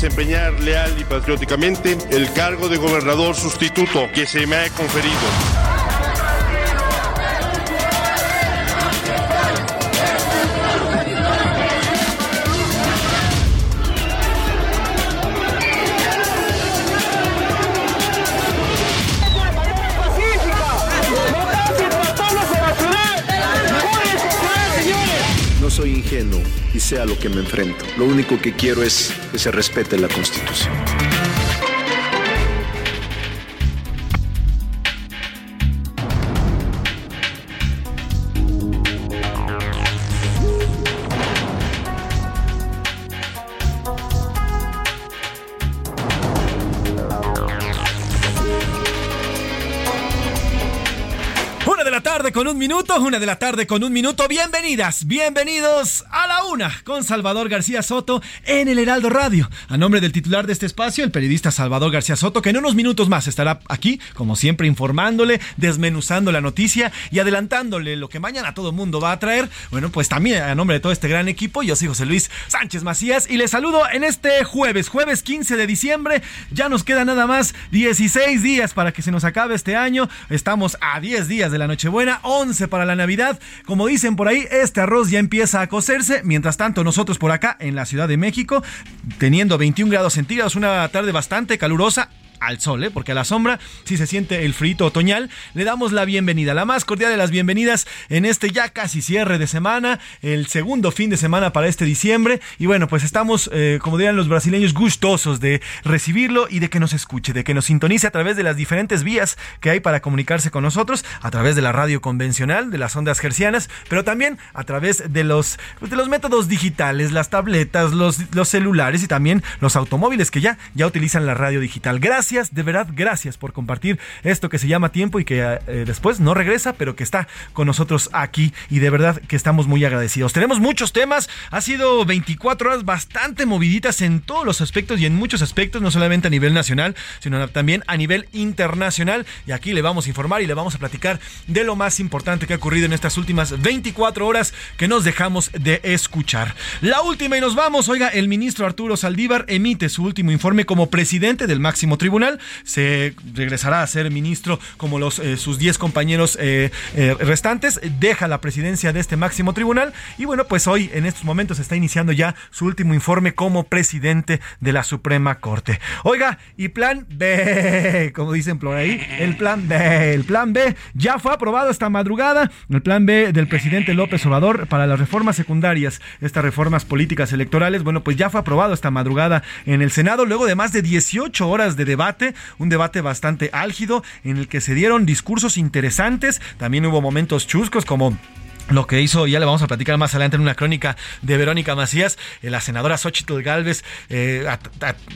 Desempeñar leal y patrióticamente el cargo de gobernador sustituto que se me ha conferido. Y sé a lo que me enfrento. Lo único que quiero es que se respete la Constitución. Minuto, una de la tarde con un minuto. Bienvenidas, bienvenidos a la una con Salvador García Soto en el Heraldo Radio. A nombre del titular de este espacio, el periodista Salvador García Soto, que en unos minutos más estará aquí, como siempre, informándole, desmenuzando la noticia y adelantándole lo que mañana todo el mundo va a traer. Bueno, pues también a nombre de todo este gran equipo, yo soy José Luis Sánchez Macías y les saludo en este jueves, jueves 15 de diciembre. Ya nos queda nada más 16 días para que se nos acabe este año. Estamos a 10 días de la Nochebuena, 11 para la Navidad. Como dicen por ahí, este arroz ya empieza a cocerse. Mientras tanto, nosotros por acá en la Ciudad de México, teniendo 21 grados centígrados, una tarde bastante calurosa al sol, ¿eh? porque a la sombra sí se siente el frito otoñal. Le damos la bienvenida, la más cordial de las bienvenidas en este ya casi cierre de semana, el segundo fin de semana para este diciembre. Y bueno, pues estamos, eh, como dirían los brasileños, gustosos de recibirlo y de que nos escuche, de que nos sintonice a través de las diferentes vías que hay para comunicarse con nosotros, a través de la radio convencional, de las ondas gercianas, pero también a través de los, pues, de los métodos digitales, las tabletas, los, los celulares y también los automóviles que ya, ya utilizan la radio digital. Gracias gracias, de verdad, gracias por compartir esto que se llama tiempo y que eh, después no regresa, pero que está con nosotros aquí y de verdad que estamos muy agradecidos. Tenemos muchos temas, ha sido 24 horas bastante moviditas en todos los aspectos y en muchos aspectos, no solamente a nivel nacional, sino también a nivel internacional. Y aquí le vamos a informar y le vamos a platicar de lo más importante que ha ocurrido en estas últimas 24 horas que nos dejamos de escuchar. La última y nos vamos, oiga, el ministro Arturo Saldívar emite su último informe como presidente del máximo tribunal se regresará a ser ministro como los eh, sus 10 compañeros eh, eh, restantes, deja la presidencia de este máximo tribunal y bueno, pues hoy en estos momentos está iniciando ya su último informe como presidente de la Suprema Corte. Oiga, y plan B, como dicen por ahí, el plan B, el plan B ya fue aprobado esta madrugada, el plan B del presidente López Obrador para las reformas secundarias, estas reformas políticas electorales, bueno, pues ya fue aprobado esta madrugada en el Senado luego de más de 18 horas de debate, un debate bastante álgido en el que se dieron discursos interesantes, también hubo momentos chuscos como lo que hizo, ya le vamos a platicar más adelante en una crónica de Verónica Macías, eh, la senadora Xochitl Galvez, eh,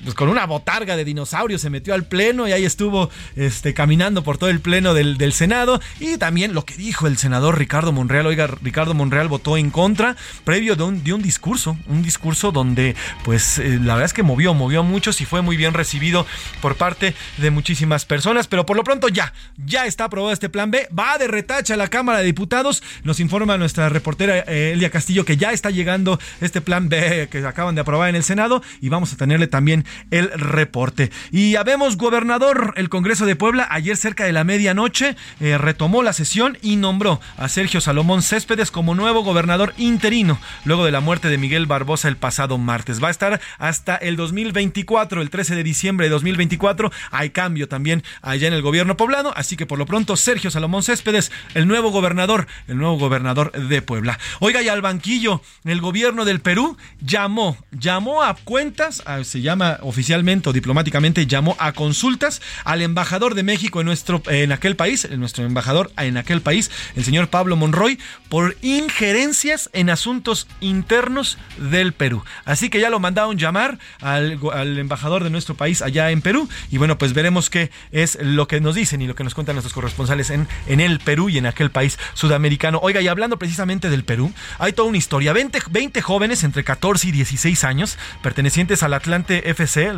pues con una botarga de dinosaurio se metió al pleno y ahí estuvo este, caminando por todo el pleno del, del, Senado. Y también lo que dijo el senador Ricardo Monreal, oiga, Ricardo Monreal votó en contra, previo de un, de un discurso, un discurso donde, pues, eh, la verdad es que movió, movió a muchos y fue muy bien recibido por parte de muchísimas personas. Pero por lo pronto ya, ya está aprobado este plan B, va de retacha a la Cámara de Diputados, nos informa informa nuestra reportera eh, Elia Castillo que ya está llegando este plan B que acaban de aprobar en el Senado y vamos a tenerle también el reporte. Y habemos gobernador, el Congreso de Puebla, ayer cerca de la medianoche eh, retomó la sesión y nombró a Sergio Salomón Céspedes como nuevo gobernador interino, luego de la muerte de Miguel Barbosa el pasado martes. Va a estar hasta el 2024, el 13 de diciembre de 2024. Hay cambio también allá en el gobierno poblano, así que por lo pronto Sergio Salomón Céspedes, el nuevo gobernador, el nuevo gobernador de Puebla. Oiga, y al banquillo, el gobierno del Perú llamó, llamó a cuentas, se llama oficialmente o diplomáticamente, llamó a consultas al embajador de México en nuestro, en aquel país, en nuestro embajador en aquel país, el señor Pablo Monroy, por injerencias en asuntos internos del Perú. Así que ya lo mandaron llamar al, al embajador de nuestro país allá en Perú y bueno, pues veremos qué es lo que nos dicen y lo que nos cuentan nuestros corresponsales en, en el Perú y en aquel país sudamericano. Oiga, y precisamente del Perú, hay toda una historia. 20, 20 jóvenes entre 14 y 16 años, pertenecientes al Atlante FC,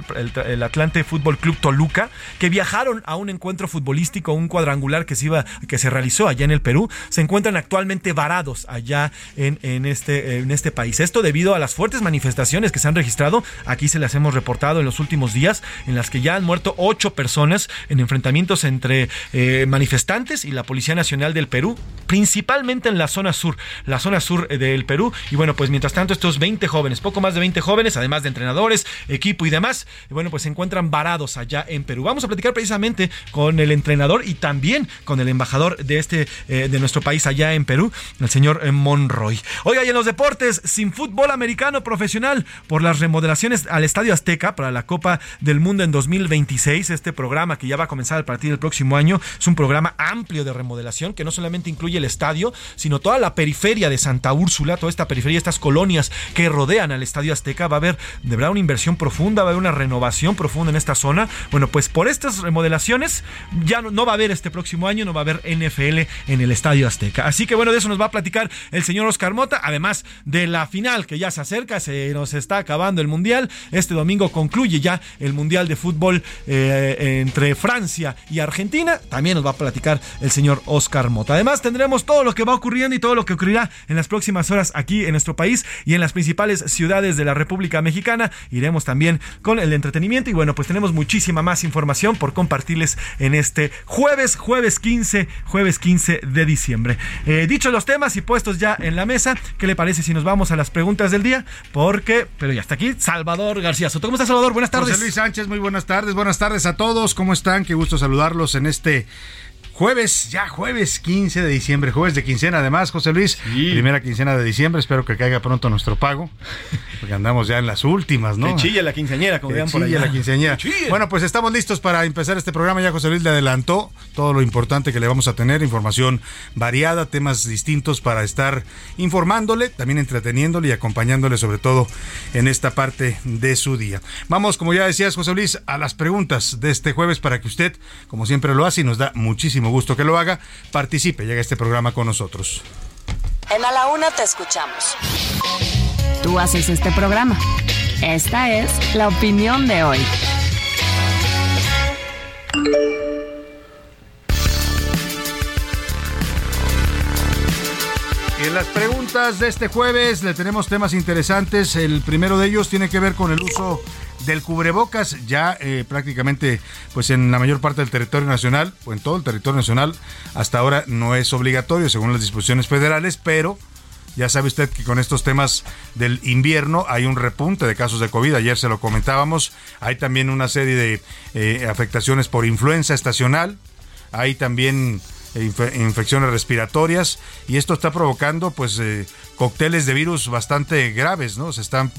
el, Atlante Fútbol Club Toluca, que viajaron a un encuentro futbolístico, un cuadrangular que se, iba, que se realizó allá en el Perú, se encuentran actualmente varados allá en, en, este, en este país. Esto debido a las fuertes manifestaciones que se han registrado, aquí se las hemos reportado en los últimos días, en las que ya han muerto ocho personas en enfrentamientos entre eh, manifestantes y la Policía Nacional del Perú, principalmente en la zona sur, la zona sur eh, del Perú. Y bueno, pues mientras tanto estos 20 jóvenes, poco más de 20 jóvenes, además de entrenadores, equipo y demás, bueno, pues se encuentran varados allá en Perú. Vamos a platicar precisamente con el entrenador y también con el embajador de este eh, de nuestro país allá en Perú, el señor Monroy. Oiga, y en los deportes, sin fútbol americano profesional por las remodelaciones al Estadio Azteca para la Copa del Mundo en 2026, este programa que ya va a comenzar a partir del próximo año es un programa amplio de remodelación que no solamente incluye el estadio, sino toda la periferia de Santa Úrsula, toda esta periferia, estas colonias que rodean al Estadio Azteca. Va a haber de verdad una inversión profunda, va a haber una renovación profunda en esta zona. Bueno, pues por estas remodelaciones ya no, va a haber este próximo año, no va a haber NFL en el Estadio Azteca. Así que bueno, de eso nos va a platicar el señor Oscar Mota, además de la final que ya se acerca, se nos está acabando el Mundial. Este domingo concluye ya el Mundial de Fútbol eh, entre Francia y Argentina. También nos va a platicar el señor Oscar Mota. Además, tendremos todo lo que va y todo lo que ocurrirá en las próximas horas aquí en nuestro país y en las principales ciudades de la República Mexicana. Iremos también con el entretenimiento y bueno, pues tenemos muchísima más información por compartirles en este jueves, jueves 15, jueves 15 de diciembre. Eh, dicho los temas y puestos ya en la mesa, ¿qué le parece si nos vamos a las preguntas del día? Porque, pero ya está aquí, Salvador García Soto. ¿Cómo estás, Salvador? Buenas tardes. José Luis Sánchez, muy buenas tardes. Buenas tardes a todos. ¿Cómo están? Qué gusto saludarlos en este Jueves, ya jueves 15 de diciembre, jueves de quincena además, José Luis. Sí. Primera quincena de diciembre, espero que caiga pronto nuestro pago, porque andamos ya en las últimas, ¿no? Que chilla la quinceañera, como digan por allá. la quinceañera. Bueno, pues estamos listos para empezar este programa. Ya José Luis le adelantó todo lo importante que le vamos a tener, información variada, temas distintos para estar informándole, también entreteniéndole y acompañándole sobre todo en esta parte de su día. Vamos, como ya decías, José Luis, a las preguntas de este jueves para que usted, como siempre lo hace y nos da muchísimo gusto que lo haga, participe, llega a este programa con nosotros. En A la Una te escuchamos. Tú haces este programa. Esta es la opinión de hoy. Y en las preguntas de este jueves le tenemos temas interesantes. El primero de ellos tiene que ver con el uso del cubrebocas ya eh, prácticamente pues en la mayor parte del territorio nacional o en todo el territorio nacional hasta ahora no es obligatorio según las disposiciones federales pero ya sabe usted que con estos temas del invierno hay un repunte de casos de COVID, ayer se lo comentábamos, hay también una serie de eh, afectaciones por influenza estacional, hay también infecciones respiratorias y esto está provocando pues eh, cócteles de virus bastante graves, ¿no? Se están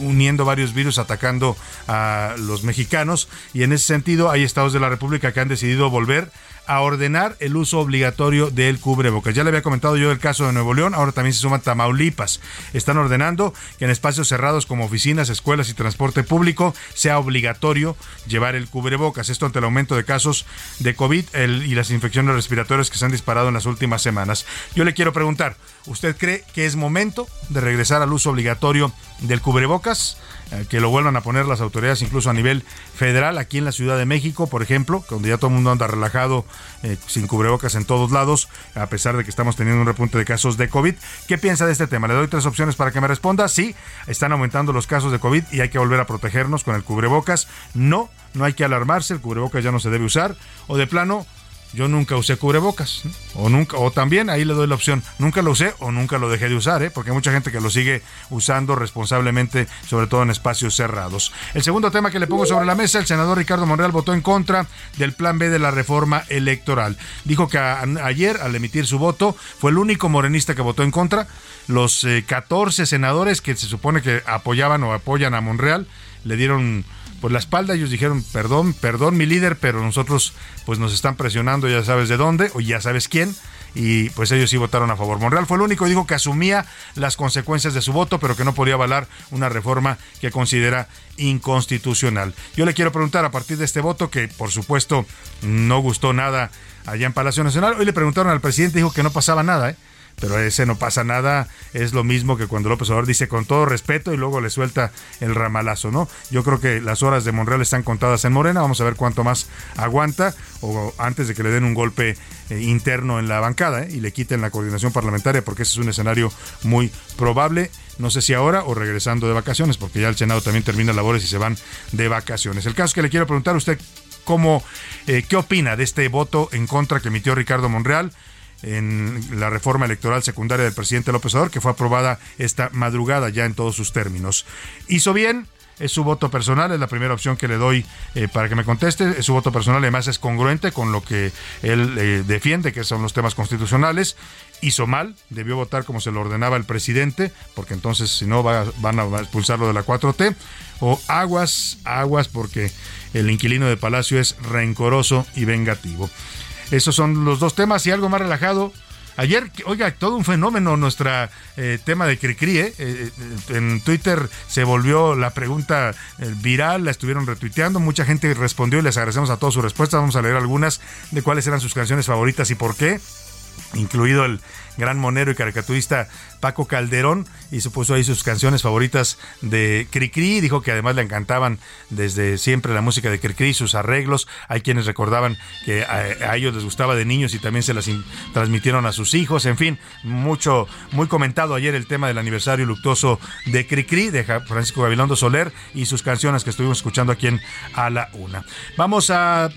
uniendo varios virus atacando a los mexicanos y en ese sentido hay estados de la República que han decidido volver a ordenar el uso obligatorio del cubrebocas. Ya le había comentado yo el caso de Nuevo León, ahora también se suma Tamaulipas. Están ordenando que en espacios cerrados como oficinas, escuelas y transporte público sea obligatorio llevar el cubrebocas. Esto ante el aumento de casos de COVID y las infecciones respiratorias que se han disparado en las últimas semanas. Yo le quiero preguntar, ¿usted cree que es momento de regresar al uso obligatorio del cubrebocas? Eh, que lo vuelvan a poner las autoridades incluso a nivel federal, aquí en la Ciudad de México, por ejemplo, donde ya todo el mundo anda relajado eh, sin cubrebocas en todos lados, a pesar de que estamos teniendo un repunte de casos de COVID. ¿Qué piensa de este tema? Le doy tres opciones para que me responda. Sí, están aumentando los casos de COVID y hay que volver a protegernos con el cubrebocas. No, no hay que alarmarse, el cubrebocas ya no se debe usar. O de plano, yo nunca usé cubrebocas. O nunca, o también ahí le doy la opción, nunca lo usé o nunca lo dejé de usar, ¿eh? porque hay mucha gente que lo sigue usando responsablemente, sobre todo en espacios cerrados. El segundo tema que le pongo sobre la mesa, el senador Ricardo Monreal votó en contra del plan B de la reforma electoral. Dijo que ayer, al emitir su voto, fue el único morenista que votó en contra. Los 14 eh, senadores que se supone que apoyaban o apoyan a Monreal le dieron pues la espalda. Ellos dijeron, perdón, perdón mi líder, pero nosotros pues nos están presionando, ya sabes de dónde, o ya sabes quién. Y pues ellos sí votaron a favor. Monreal fue el único dijo que asumía las consecuencias de su voto, pero que no podía avalar una reforma que considera inconstitucional. Yo le quiero preguntar a partir de este voto, que por supuesto no gustó nada allá en Palacio Nacional, hoy le preguntaron al presidente, dijo que no pasaba nada, ¿eh? Pero ese no pasa nada, es lo mismo que cuando López Obrador dice con todo respeto y luego le suelta el ramalazo, ¿no? Yo creo que las horas de Monreal están contadas en Morena, vamos a ver cuánto más aguanta o antes de que le den un golpe eh, interno en la bancada ¿eh? y le quiten la coordinación parlamentaria, porque ese es un escenario muy probable. No sé si ahora o regresando de vacaciones, porque ya el Senado también termina labores y se van de vacaciones. El caso que le quiero preguntar a usted, ¿cómo, eh, ¿qué opina de este voto en contra que emitió Ricardo Monreal? En la reforma electoral secundaria del presidente López Obrador, que fue aprobada esta madrugada ya en todos sus términos. Hizo bien, es su voto personal, es la primera opción que le doy eh, para que me conteste, es su voto personal, además es congruente con lo que él eh, defiende, que son los temas constitucionales. Hizo mal, debió votar como se lo ordenaba el presidente, porque entonces si no van a expulsarlo de la 4T. O aguas, aguas, porque el inquilino de Palacio es rencoroso y vengativo. Esos son los dos temas y algo más relajado. Ayer, oiga, todo un fenómeno nuestra eh, tema de Cricri, ¿eh? Eh, En Twitter se volvió la pregunta viral, la estuvieron retuiteando, mucha gente respondió y les agradecemos a todos sus respuestas. Vamos a leer algunas de cuáles eran sus canciones favoritas y por qué, incluido el gran monero y caricaturista Paco Calderón, y supuso ahí sus canciones favoritas de Cricri, dijo que además le encantaban desde siempre la música de Cricri, sus arreglos, hay quienes recordaban que a, ellos les gustaba de niños y también se las transmitieron a sus hijos, en fin, mucho, muy comentado ayer el tema del aniversario luctuoso de Cricri, de Francisco Gabilondo Soler, y sus canciones que estuvimos escuchando aquí en A la Una. Vamos a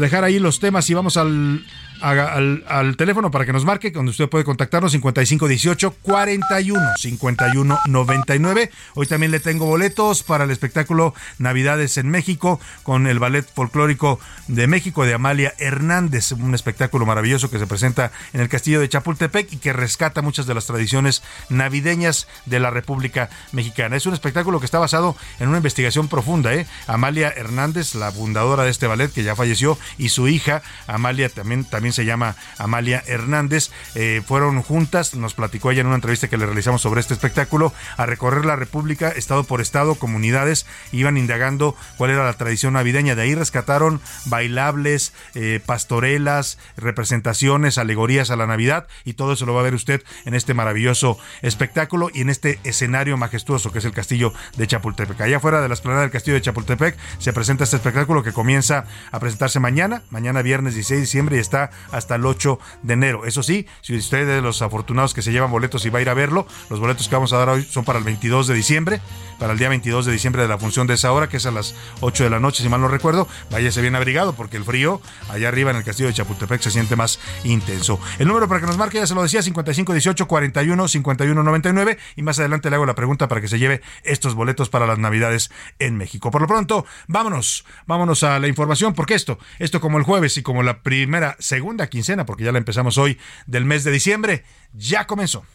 dejar ahí los temas y vamos al al, al, teléfono para que nos marque, donde usted puede contactarnos 5518 41 51 99. Hoy también le tengo boletos para el espectáculo Navidades en México con el Ballet Folclórico de México de Amalia Hernández, un espectáculo maravilloso que se presenta en el Castillo de Chapultepec y que rescata muchas de las tradiciones navideñas de la República Mexicana. Es un espectáculo que está basado en una investigación profunda. ¿eh? Amalia Hernández, la fundadora de este ballet que ya falleció, y su hija Amalia también se llama Amalia Hernández. Eh, fueron juntas, nos platicó ella en una entrevista que le realizamos sobre este espectáculo, a recorrer la República, estado por estado, comunidades, iban indagando cuál era la tradición navideña. De ahí rescataron bailables, eh, pastorelas, representaciones, alegorías a la Navidad y todo eso lo va a ver usted en este maravilloso espectáculo y en este escenario majestuoso que es el castillo de Chapultepec. Allá fuera de la esplanada del castillo de Chapultepec se presenta este espectáculo que comienza a presentarse mañana, mañana viernes 16 de diciembre y está hasta el 8 de enero. Eso sí, si usted es de los afortunados que se llevan boletos y va a ir a verlo, los boletos que vamos a dar hoy son para el 22 de diciembre, para el día 22 de diciembre de la función de esa hora, que es a las 8 de la noche, si mal no recuerdo. Váyase bien abrigado porque el frío allá arriba en el castillo de Chapultepec se siente más intenso. El número para que nos marque, ya se lo decía, 5518 41 51 99 y más adelante le hago la pregunta para que se lleve estos boletos para las Navidades en México. Por lo pronto, vámonos, vámonos a la información porque esto, esto como el jueves y como la primera, segunda segunda quincena, porque ya la empezamos hoy del mes de diciembre, ya comenzó.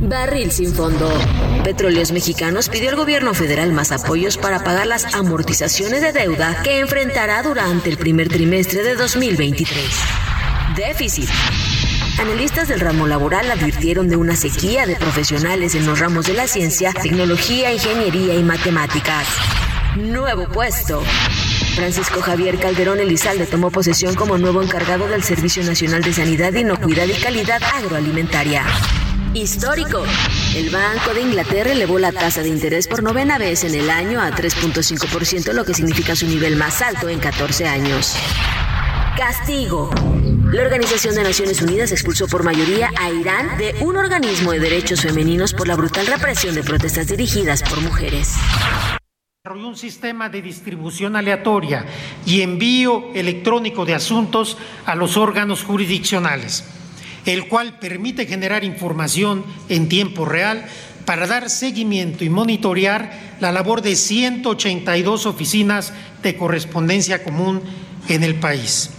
Barril sin fondo. Petróleos Mexicanos pidió al gobierno federal más apoyos para pagar las amortizaciones de deuda que enfrentará durante el primer trimestre de 2023. Déficit. Analistas del ramo laboral advirtieron de una sequía de profesionales en los ramos de la ciencia, tecnología, ingeniería y matemáticas. Nuevo puesto. Francisco Javier Calderón Elizalde tomó posesión como nuevo encargado del Servicio Nacional de Sanidad, Inocuidad y Calidad Agroalimentaria. Histórico. El Banco de Inglaterra elevó la tasa de interés por novena vez en el año a 3.5%, lo que significa su nivel más alto en 14 años. Castigo. La Organización de Naciones Unidas expulsó por mayoría a Irán de un organismo de derechos femeninos por la brutal represión de protestas dirigidas por mujeres un sistema de distribución aleatoria y envío electrónico de asuntos a los órganos jurisdiccionales, el cual permite generar información en tiempo real para dar seguimiento y monitorear la labor de 182 oficinas de correspondencia común en el país.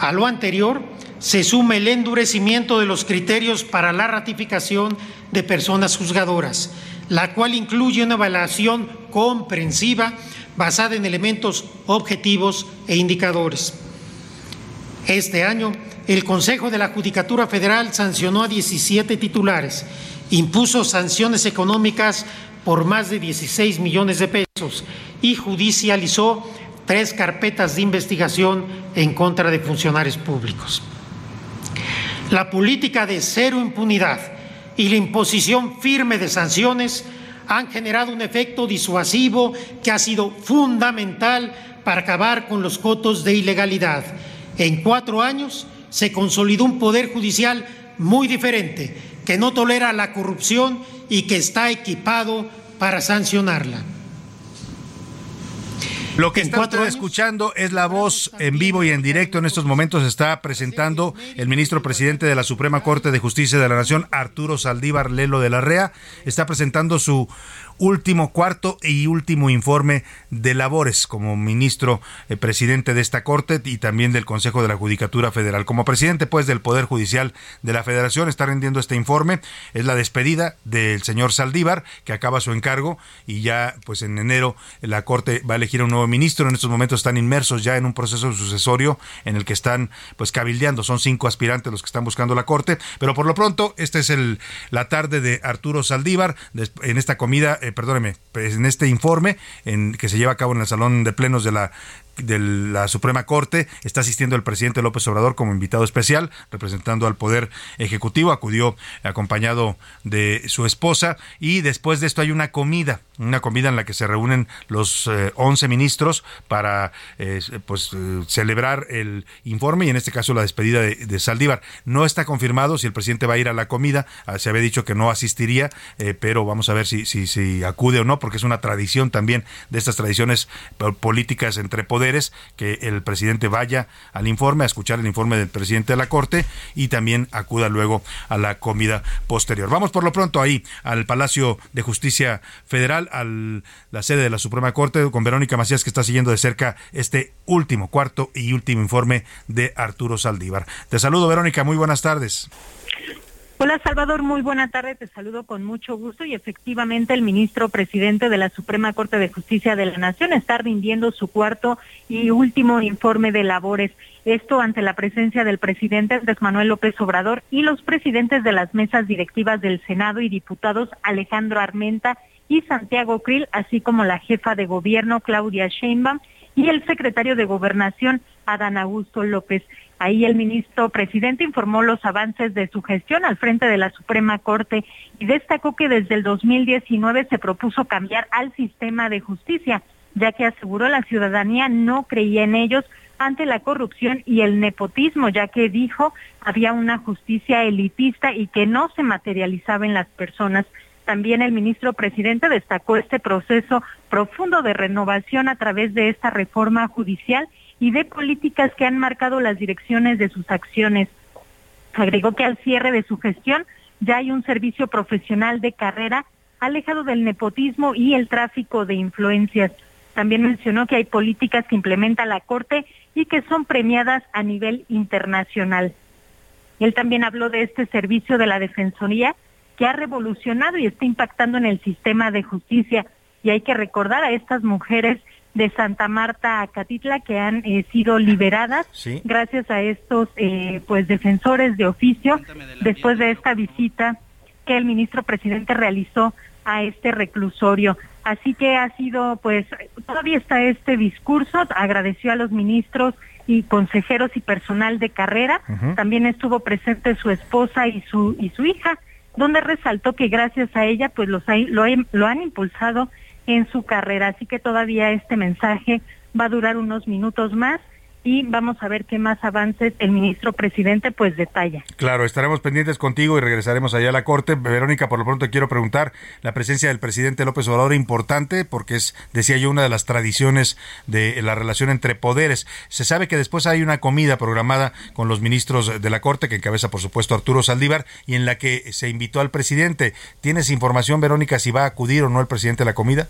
A lo anterior, se suma el endurecimiento de los criterios para la ratificación de personas juzgadoras, la cual incluye una evaluación comprensiva basada en elementos objetivos e indicadores. Este año, el Consejo de la Judicatura Federal sancionó a 17 titulares, impuso sanciones económicas por más de 16 millones de pesos y judicializó tres carpetas de investigación en contra de funcionarios públicos. La política de cero impunidad y la imposición firme de sanciones han generado un efecto disuasivo que ha sido fundamental para acabar con los cotos de ilegalidad. En cuatro años se consolidó un poder judicial muy diferente, que no tolera la corrupción y que está equipado para sancionarla. Lo que está escuchando es la voz en vivo y en directo. En estos momentos está presentando el ministro presidente de la Suprema Corte de Justicia de la Nación, Arturo Saldívar Lelo de la Rea. Está presentando su último cuarto y último informe de labores como ministro eh, presidente de esta Corte y también del Consejo de la Judicatura Federal. Como presidente, pues, del Poder Judicial de la Federación, está rendiendo este informe. Es la despedida del señor Saldívar, que acaba su encargo y ya, pues, en enero la Corte va a elegir un nuevo ministro. En estos momentos están inmersos ya en un proceso sucesorio en el que están, pues, cabildeando. Son cinco aspirantes los que están buscando la Corte, pero por lo pronto, esta es el, la tarde de Arturo Saldívar en esta comida eh, perdóneme, pues, en este informe en, que se lleva a cabo en el Salón de Plenos de la de la Suprema Corte. Está asistiendo el presidente López Obrador como invitado especial, representando al Poder Ejecutivo. Acudió acompañado de su esposa y después de esto hay una comida, una comida en la que se reúnen los 11 eh, ministros para eh, pues eh, celebrar el informe y en este caso la despedida de, Saldívar. No está confirmado si el presidente va a ir a la comida. Ah, se había dicho que no asistiría, pero vamos a ver si, si, si acude o no, porque es una tradición también de estas tradiciones políticas entre poderes que el presidente vaya al informe, a escuchar el informe del presidente de la Corte y también acuda luego a la comida posterior. Vamos por lo pronto ahí al Palacio de Justicia Federal, a la sede de la Suprema Corte, con Verónica Macías, que está siguiendo de cerca este último, cuarto y último informe de Arturo Saldívar. Te saludo, Verónica, muy buenas tardes. Hola Salvador, muy buena tarde, te saludo con mucho gusto y efectivamente el ministro presidente de la Suprema Corte de Justicia de la Nación está rindiendo su cuarto y último informe de labores. Esto ante la presencia del presidente Andrés Manuel López Obrador y los presidentes de las mesas directivas del Senado y diputados Alejandro Armenta y Santiago Krill, así como la jefa de gobierno Claudia Sheinbaum y el secretario de Gobernación Adán Augusto López. Ahí el ministro presidente informó los avances de su gestión al frente de la Suprema Corte y destacó que desde el 2019 se propuso cambiar al sistema de justicia, ya que aseguró la ciudadanía no creía en ellos ante la corrupción y el nepotismo, ya que dijo había una justicia elitista y que no se materializaba en las personas. También el ministro presidente destacó este proceso profundo de renovación a través de esta reforma judicial y de políticas que han marcado las direcciones de sus acciones. Agregó que al cierre de su gestión ya hay un servicio profesional de carrera alejado del nepotismo y el tráfico de influencias. También mencionó que hay políticas que implementa la Corte y que son premiadas a nivel internacional. Él también habló de este servicio de la Defensoría que ha revolucionado y está impactando en el sistema de justicia. Y hay que recordar a estas mujeres de Santa Marta a Catitla que han eh, sido liberadas gracias a estos eh, pues defensores de oficio después de esta visita que el ministro presidente realizó a este reclusorio. Así que ha sido pues todavía está este discurso, agradeció a los ministros y consejeros y personal de carrera, también estuvo presente su esposa y su y su hija, donde resaltó que gracias a ella pues los lo, lo han impulsado en su carrera. Así que todavía este mensaje va a durar unos minutos más y vamos a ver qué más avances el ministro presidente pues detalla. Claro, estaremos pendientes contigo y regresaremos allá a la Corte. Verónica, por lo pronto quiero preguntar, la presencia del presidente López Obrador importante porque es, decía yo, una de las tradiciones de la relación entre poderes. Se sabe que después hay una comida programada con los ministros de la Corte, que encabeza por supuesto Arturo Saldívar, y en la que se invitó al presidente. ¿Tienes información, Verónica, si va a acudir o no el presidente a la comida?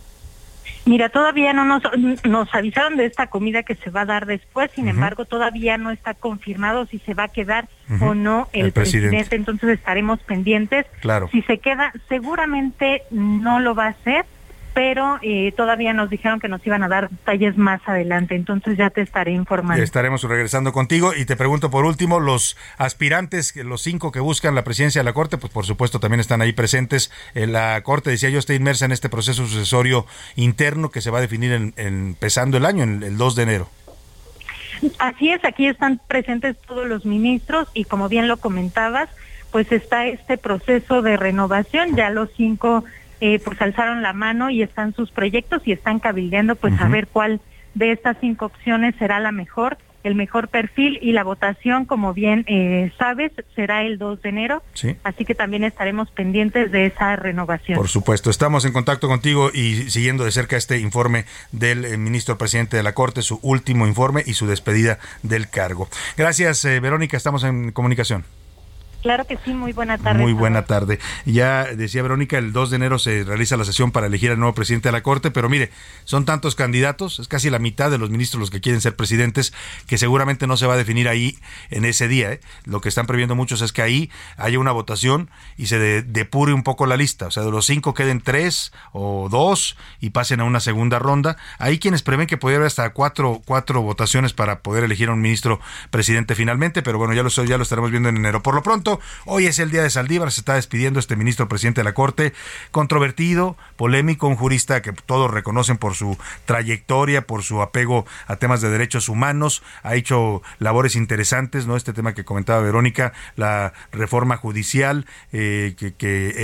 Mira, todavía no nos, nos avisaron de esta comida que se va a dar después, sin embargo, todavía no está confirmado si se va a quedar o no el, presidente. entonces estaremos pendientes. Claro. Si se queda, seguramente no lo va a hacer, pero eh, todavía nos dijeron que nos iban a dar detalles más adelante, entonces ya te estaré informando. Estaremos regresando contigo y te pregunto por último, los aspirantes, los cinco que buscan la presidencia de la Corte, pues por supuesto también están ahí presentes. En la Corte, decía yo, está inmersa en este proceso sucesorio interno que se va a definir en, empezando el año, el 2 de enero. Así es, aquí están presentes todos los ministros y como bien lo comentabas, pues está este proceso de renovación, ya los cinco eh, pues alzaron la mano y están sus proyectos y están cabildeando pues a ver cuál de estas cinco opciones será la mejor, el mejor perfil y la votación, como bien eh, sabes, será el 2 de enero. Así que también estaremos pendientes de esa renovación. Por supuesto, estamos en contacto contigo y siguiendo de cerca este informe del eh, ministro presidente de la Corte, su último informe y su despedida del cargo. Gracias, Verónica, estamos en comunicación. Claro que sí, muy buena tarde. Muy buena tarde. Ya decía Verónica, el 2 de enero se realiza la sesión para elegir al nuevo presidente de la Corte, pero mire, son tantos candidatos, es casi la mitad de los ministros los que quieren ser presidentes, que seguramente no se va a definir ahí en ese día. ¿eh? Lo que están previendo muchos es que ahí haya una votación y se depure un poco la lista. O sea, de los cinco queden tres o dos y pasen a una segunda ronda. Hay quienes prevén que podría haber hasta cuatro, cuatro votaciones para poder elegir a un ministro presidente finalmente, pero bueno, ya lo, ya lo estaremos viendo en enero. Por lo pronto, Hoy es el día de Saldívar, se está despidiendo este ministro presidente de la Corte, controvertido, polémico, un jurista que todos reconocen por su trayectoria, por su apego a temas de derechos humanos, ha hecho labores interesantes, ¿no? Este tema que comentaba Verónica, la reforma judicial eh, que,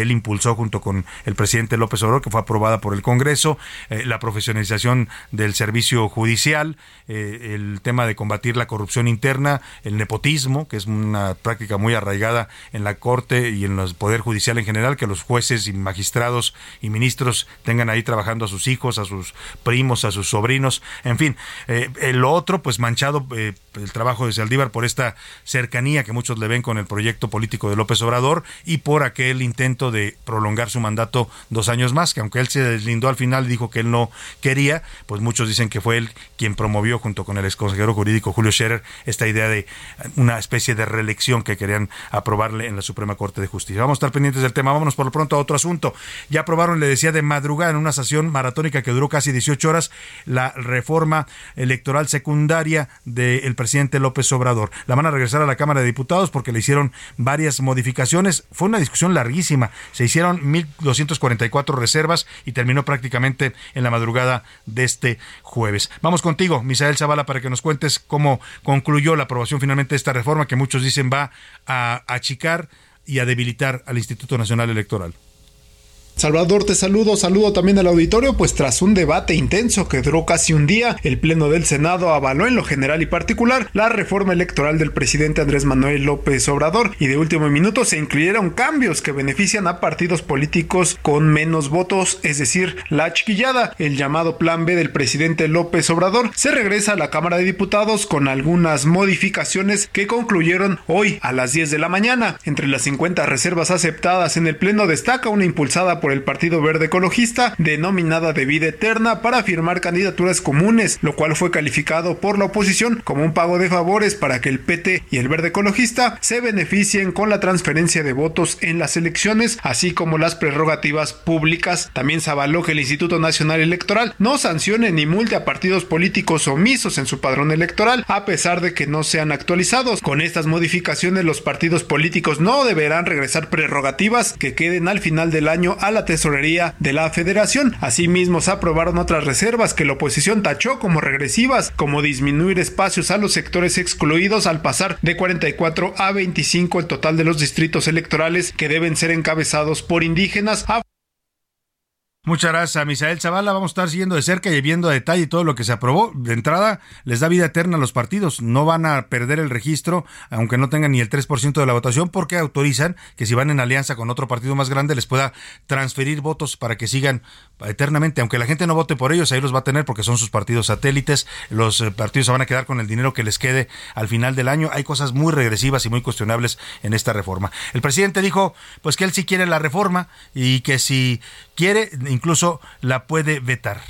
él impulsó junto con el presidente López Obrador, que fue aprobada por el Congreso, eh, la profesionalización del servicio judicial, eh, el tema de combatir la corrupción interna, el nepotismo, que es una práctica muy arraigada en la Corte y en el Poder Judicial en general, que los jueces y magistrados y ministros tengan ahí trabajando a sus hijos, a sus primos, a sus sobrinos, en fin. Eh, lo otro, pues manchado eh, el trabajo de Saldívar por esta cercanía que muchos le ven con el proyecto político de López Obrador y por aquel intento de prolongar su mandato dos años más, que aunque él se deslindó al final y dijo que él no quería, pues muchos dicen que fue él quien promovió junto con el exconsejero jurídico Julio Scherer esta idea de una especie de reelección que querían aprobarle en la Suprema Corte de Justicia. Vamos a estar pendientes del tema. Vámonos por lo pronto a otro asunto. Ya aprobaron, le decía, de madrugada en una sesión maratónica que duró casi 18 horas la reforma electoral secundaria del presidente López Obrador. La van a regresar a la Cámara de Diputados porque le hicieron varias modificaciones. Fue una discusión larguísima. Se hicieron 1.244 reservas y terminó prácticamente en la madrugada de este jueves. Vamos contigo, Misael Zavala, para que nos cuentes cómo concluyó la aprobación finalmente de esta reforma que muchos dicen va a achicar y a debilitar al Instituto Nacional Electoral. Salvador, te saludo, saludo también al auditorio, pues tras un debate intenso que duró casi un día, el Pleno del Senado avaló en lo general y particular la reforma electoral del presidente Andrés Manuel López Obrador y de último minuto se incluyeron cambios que benefician a partidos políticos con menos votos, es decir, la chiquillada, el llamado Plan B del presidente López Obrador, se regresa a la Cámara de Diputados con algunas modificaciones que concluyeron hoy a las 10 de la mañana. Entre las 50 reservas aceptadas en el Pleno destaca una impulsada por el Partido Verde Ecologista, denominada de vida eterna, para firmar candidaturas comunes, lo cual fue calificado por la oposición como un pago de favores para que el PT y el Verde Ecologista se beneficien con la transferencia de votos en las elecciones, así como las prerrogativas públicas. También se avaló que el Instituto Nacional Electoral no sancione ni multe a partidos políticos omisos en su padrón electoral, a pesar de que no sean actualizados. Con estas modificaciones, los partidos políticos no deberán regresar prerrogativas que queden al final del año a la tesorería de la federación. Asimismo, se aprobaron otras reservas que la oposición tachó como regresivas, como disminuir espacios a los sectores excluidos al pasar de 44 a 25 el total de los distritos electorales que deben ser encabezados por indígenas. Muchas gracias a Misael Zavala. Vamos a estar siguiendo de cerca y viendo a detalle todo lo que se aprobó. De entrada, les da vida eterna a los partidos. No van a perder el registro, aunque no tengan ni el 3% de la votación, porque autorizan que si van en alianza con otro partido más grande, les pueda transferir votos para que sigan eternamente. Aunque la gente no vote por ellos, ahí los va a tener porque son sus partidos satélites. Los eh, partidos se van a quedar con el dinero que les quede al final del año. Hay cosas muy regresivas y muy cuestionables en esta reforma. El presidente dijo, pues que él sí quiere la reforma y que si quiere, incluso la puede vetar.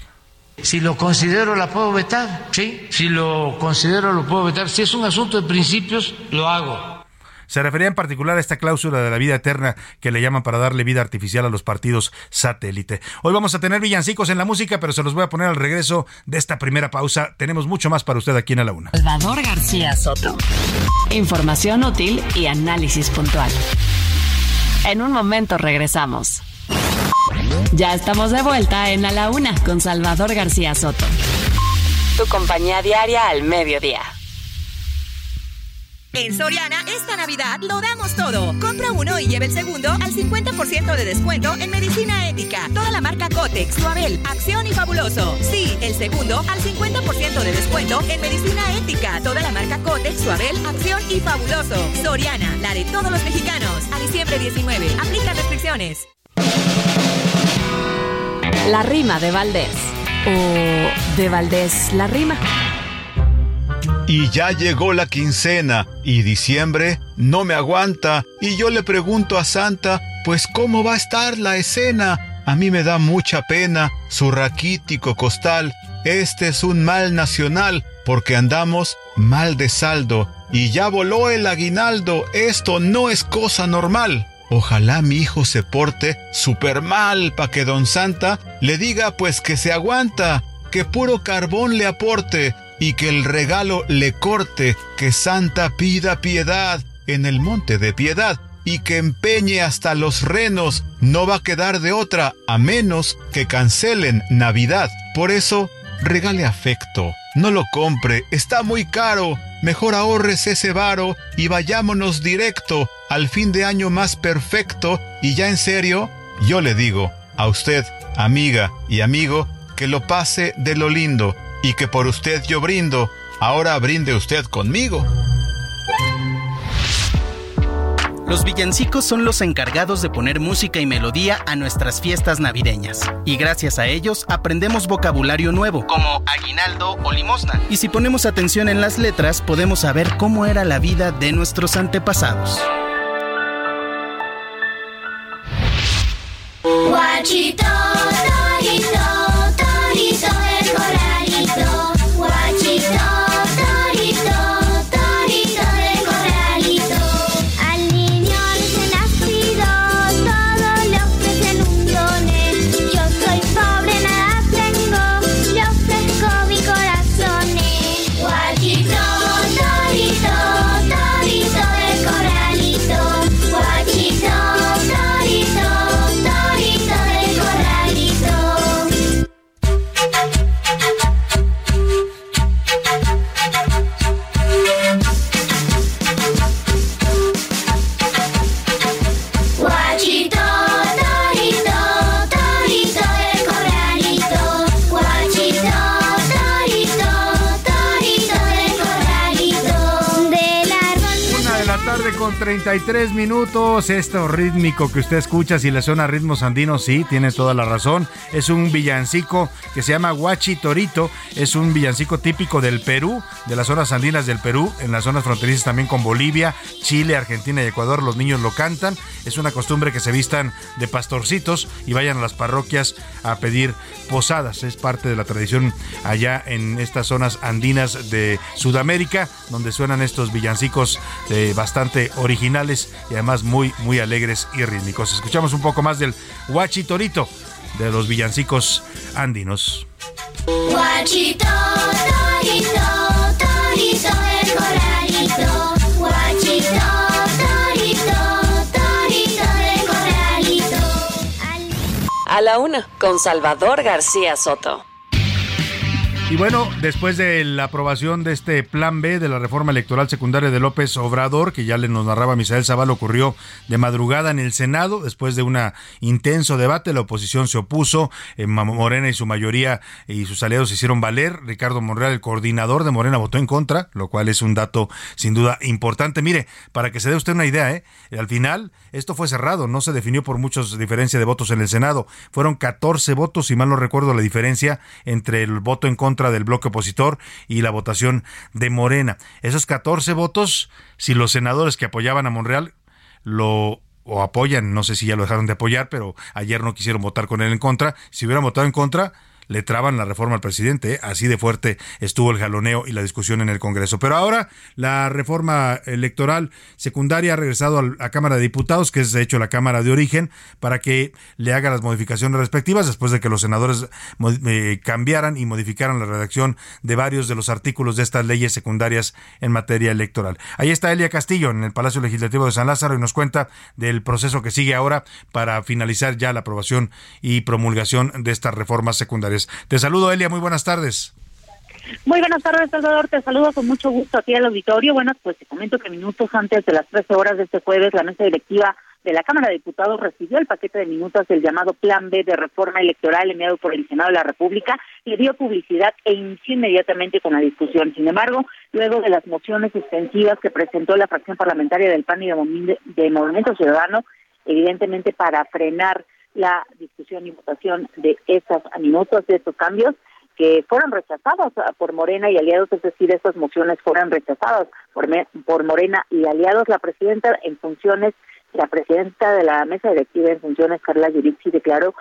Si lo considero, la puedo vetar, ¿sí? Si lo considero, lo puedo vetar. Si es un asunto de principios, lo hago. Se refería en particular a esta cláusula de la vida eterna que le llaman para darle vida artificial a los partidos satélite. Hoy vamos a tener villancicos en la música, pero se los voy a poner al regreso de esta primera pausa. Tenemos mucho más para usted aquí en A la Una. Salvador García Soto. Información útil y análisis puntual. En un momento regresamos. Ya estamos de vuelta en A la Una con Salvador García Soto. Tu compañía diaria al mediodía. En Soriana, esta Navidad lo damos todo. Compra uno y lleve el segundo al 50% de descuento en medicina ética. Toda la marca Cotex, Suabel, Acción y Fabuloso. Sí, el segundo al 50% de descuento en medicina ética. Toda la marca Cotex, Suabel, Acción y Fabuloso. Soriana, la de todos los mexicanos. A diciembre 19. Aplica restricciones. La rima de Valdés. O de Valdés la rima. Y ya llegó la quincena y diciembre no me aguanta y yo le pregunto a Santa, pues cómo va a estar la escena. A mí me da mucha pena su raquítico costal. Este es un mal nacional porque andamos mal de saldo y ya voló el aguinaldo. Esto no es cosa normal. Ojalá mi hijo se porte super mal pa' que don Santa le diga pues que se aguanta, que puro carbón le aporte y que el regalo le corte, que Santa pida piedad en el monte de piedad y que empeñe hasta los renos, no va a quedar de otra a menos que cancelen Navidad. Por eso, regale afecto, no lo compre, está muy caro, mejor ahorres ese varo y vayámonos directo al fin de año más perfecto y ya en serio, yo le digo a usted, amiga y amigo, que lo pase de lo lindo y que por usted yo brindo, ahora brinde usted conmigo. Los villancicos son los encargados de poner música y melodía a nuestras fiestas navideñas. Y gracias a ellos aprendemos vocabulario nuevo, como aguinaldo o limosna. Y si ponemos atención en las letras, podemos saber cómo era la vida de nuestros antepasados. Guachito, con 33 minutos. Esto rítmico que usted escucha, si le suena ritmos andinos, sí, tiene toda la razón. Es un villancico que se llama Huachi Torito. Es un villancico típico del Perú, de las zonas andinas del Perú, en las zonas fronterizas también con Bolivia, Chile, Argentina y Ecuador. Los niños lo cantan. Es una costumbre que se vistan de pastorcitos y vayan a las parroquias a pedir posadas. Es parte de la tradición allá en estas zonas andinas de Sudamérica, donde suenan estos villancicos eh, bastante originales y además muy, muy alegres y rítmicos. Escuchamos un poco más del Huachi Torito de los villancicos andinos. Guachito, torito, torito del corralito. Guachito, torito, torito del corralito. A la Una con Salvador García Soto. Y bueno, después de la aprobación de este plan B de la reforma electoral secundaria de López Obrador, que ya le nos narraba Misael Zaval, ocurrió de madrugada en el Senado, después de un intenso debate, la oposición se opuso, eh, Morena y su mayoría y sus aliados se hicieron valer, Ricardo Monreal, el coordinador de Morena, votó en contra, lo cual es un dato sin duda importante. Mire, para que se dé usted una idea, ¿eh? al final esto fue cerrado, no se definió por muchos diferencia de votos en el Senado, fueron 14 votos, si mal no recuerdo la diferencia entre el voto en contra del bloque opositor y la votación de Morena. Esos 14 votos, si los senadores que apoyaban a Monreal lo o apoyan, no sé si ya lo dejaron de apoyar, pero ayer no quisieron votar con él en contra, si hubieran votado en contra, le traban la reforma al presidente. Así de fuerte estuvo el jaloneo y la discusión en el Congreso. Pero ahora la reforma electoral secundaria ha regresado a la Cámara de Diputados, que es de hecho la Cámara de origen, para que le haga las modificaciones respectivas después de que los senadores eh, cambiaran y modificaran la redacción de varios de los artículos de estas leyes secundarias en materia electoral. Ahí está Elia Castillo en el Palacio Legislativo de San Lázaro y nos cuenta del proceso que sigue ahora para finalizar ya la aprobación y promulgación de estas reformas secundarias. Te saludo, Elia, muy buenas tardes. Muy buenas tardes, Salvador. Te saludo con mucho gusto aquí al auditorio. Bueno, pues te comento que minutos antes de las 13 horas de este jueves, la mesa directiva de la Cámara de Diputados recibió el paquete de minutos del llamado Plan B de reforma electoral enviado por el Senado de la República, le dio publicidad e inició inmediatamente con la discusión. Sin embargo, luego de las mociones extensivas que presentó la fracción parlamentaria del PAN y de Movimiento Ciudadano, evidentemente para frenar la discusión y votación de esos minutos, de estos cambios que fueron rechazados por Morena y aliados, es decir, estas mociones fueron rechazadas por, por Morena y aliados. La presidenta en funciones, la presidenta de la mesa directiva en funciones, Carla Yurixi, declaró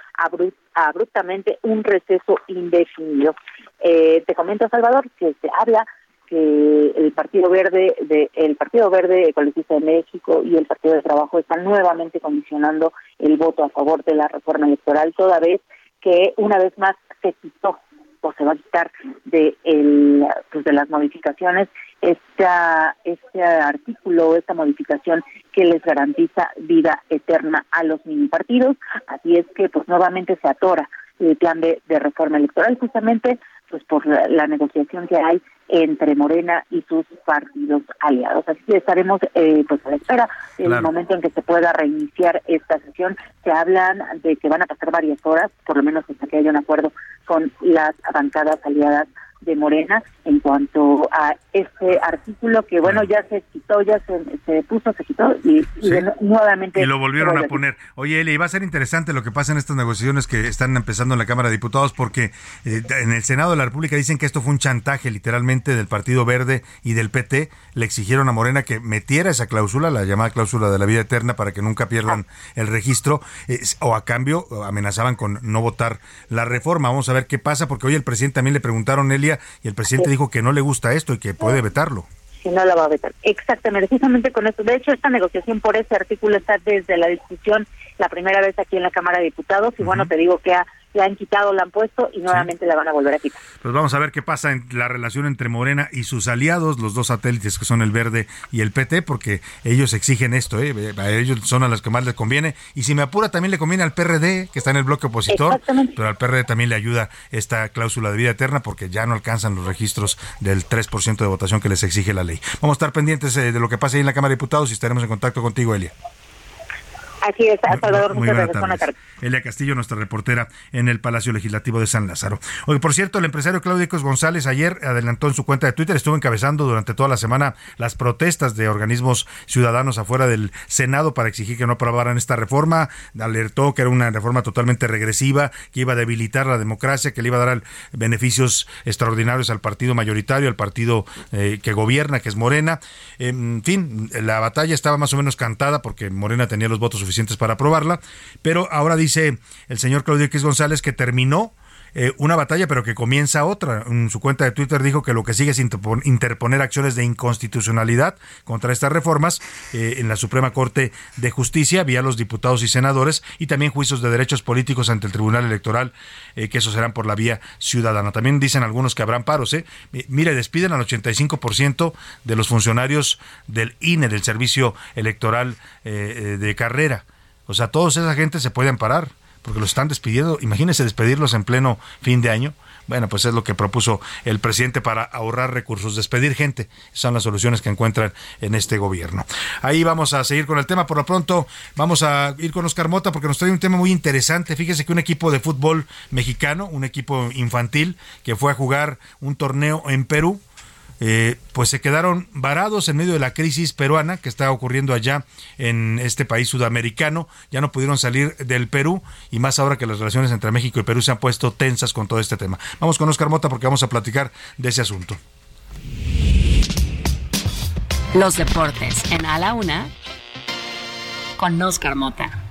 abruptamente un receso indefinido. Eh, te comento, Salvador, que se habla que el Partido Verde, de, el Partido Verde Ecologista de México y el Partido de Trabajo están nuevamente condicionando el voto a favor de la reforma electoral, toda vez que una vez más se quitó o se va a quitar de el, pues de las modificaciones esta, este artículo, esta modificación que les garantiza vida eterna a los mini partidos. Así es que pues nuevamente se atora el plan de reforma electoral justamente pues por la, negociación que hay entre Morena y sus partidos aliados. Así que estaremos eh, pues a la espera del momento en que se pueda reiniciar esta sesión. Se hablan de que van a pasar varias horas, por lo menos hasta que haya un acuerdo con las bancadas aliadas de Morena en cuanto a este artículo que bueno ya se quitó, ya se, se puso, se quitó y, nuevamente... Y lo volvieron a poner. Oye, Eli, va a ser interesante lo que pasa en estas negociaciones que están empezando en la Cámara de Diputados porque eh, en el Senado de la República dicen que esto fue un chantaje literalmente del Partido Verde y del PT. Le exigieron a Morena que metiera esa cláusula, la llamada cláusula de la vida eterna para que nunca pierdan el registro o a cambio amenazaban con no votar la reforma. Vamos a ver qué pasa porque hoy el presidente también le preguntaron, Y el presidente dijo que no le gusta esto y que puede vetarlo. Si no la va a vetar. Exactamente, precisamente con esto. De hecho, esta negociación por ese artículo está desde la discusión la primera vez aquí en la Cámara de Diputados y bueno, te digo que ha la han quitado, la han puesto y nuevamente la van a volver a quitar. Pues vamos a ver qué pasa en la relación entre Morena y sus aliados, los dos satélites que son el Verde y el PT, porque ellos exigen esto, ¿eh? a ellos son a los que más les conviene. Y si me apura, también le conviene al PRD, que está en el bloque opositor, pero al PRD también le ayuda esta cláusula de vida eterna porque ya no alcanzan los registros del 3% de votación que les exige la ley. Vamos a estar pendientes eh, de lo que pase ahí en la Cámara de Diputados y estaremos en contacto contigo, Elia. Así es, Salvador, muy, muchas gracias. Elia Castillo, nuestra reportera en el Palacio Legislativo de San Lázaro. Oye, por cierto, el empresario Claudio González ayer adelantó en su cuenta de Twitter, estuvo encabezando durante toda la semana las protestas de organismos ciudadanos afuera del Senado para exigir que no aprobaran esta reforma. Alertó que era una reforma totalmente regresiva, que iba a debilitar la democracia, que le iba a dar beneficios extraordinarios al partido mayoritario, al partido eh, que gobierna, que es Morena. En fin, la batalla estaba más o menos cantada porque Morena tenía los votos suficientes para aprobarla, pero ahora dice el señor Claudio X González que terminó eh, una batalla, pero que comienza otra. En su cuenta de Twitter dijo que lo que sigue es interponer acciones de inconstitucionalidad contra estas reformas eh, en la Suprema Corte de Justicia, vía los diputados y senadores, y también juicios de derechos políticos ante el Tribunal Electoral, eh, que esos serán por la vía ciudadana. También dicen algunos que habrán paros. ¿eh? Mire, despiden al 85% de los funcionarios del INE, del Servicio Electoral de Carrera. O sea, todos esa gente se pueden parar porque los están despidiendo. Imagínense despedirlos en pleno fin de año. Bueno, pues es lo que propuso el presidente para ahorrar recursos, despedir gente. Son las soluciones que encuentran en este gobierno. Ahí vamos a seguir con el tema. Por lo pronto, vamos a ir con Oscar Mota porque nos trae un tema muy interesante. Fíjese que un equipo de fútbol mexicano, un equipo infantil que fue a jugar un torneo en Perú, eh, pues se quedaron varados en medio de la crisis peruana que está ocurriendo allá en este país sudamericano. Ya no pudieron salir del Perú y más ahora que las relaciones entre México y Perú se han puesto tensas con todo este tema. Vamos con Oscar Mota porque vamos a platicar de ese asunto. Los deportes en A la Una con Oscar Mota.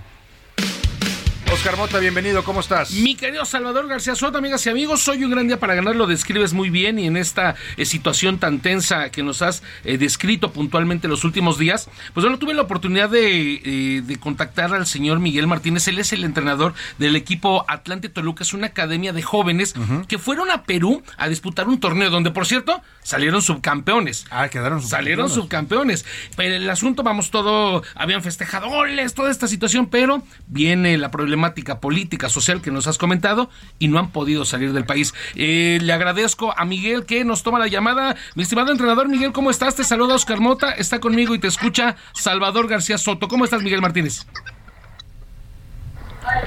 Oscar Mota, bienvenido, ¿cómo estás? Mi querido Salvador García Soto, amigas y amigos, soy un gran día para ganar, lo describes muy bien y en esta eh, situación tan tensa que nos has eh, descrito puntualmente los últimos días, pues bueno, tuve la oportunidad de, eh, de, contactar al señor Miguel Martínez, él es el entrenador del equipo Atlante Toluca, es una academia de jóvenes que fueron a Perú a disputar un torneo donde, por cierto, salieron subcampeones. Ah, quedaron subcampeones. Salieron subcampeones. Pero el asunto, vamos, todo, habían festejado goles, toda esta situación, pero viene la problemática política, social que nos has comentado y no han podido salir del país. Eh, le agradezco a Miguel que nos toma la llamada. Mi estimado entrenador Miguel, ¿cómo estás? Te saluda Oscar Mota, está conmigo y te escucha Salvador García Soto. ¿Cómo estás, Miguel Martínez?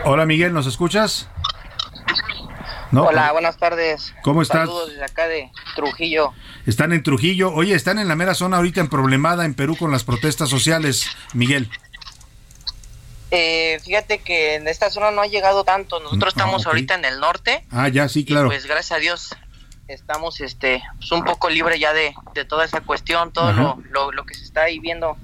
Hola, Miguel, ¿nos escuchas? No, Hola, buenas tardes. ¿Cómo estás? Saludos desde acá de Trujillo. Están en Trujillo. Oye, están en la mera zona ahorita en problemada en Perú con las protestas sociales, Miguel. Eh, fíjate que en esta zona no ha llegado tanto. Nosotros Ah, estamos ahorita en el norte. Ah, ya, sí, claro. Pues gracias a Dios estamos este pues, un poco libre ya de, de toda esa cuestión. Todo lo, lo que se está ahí viendo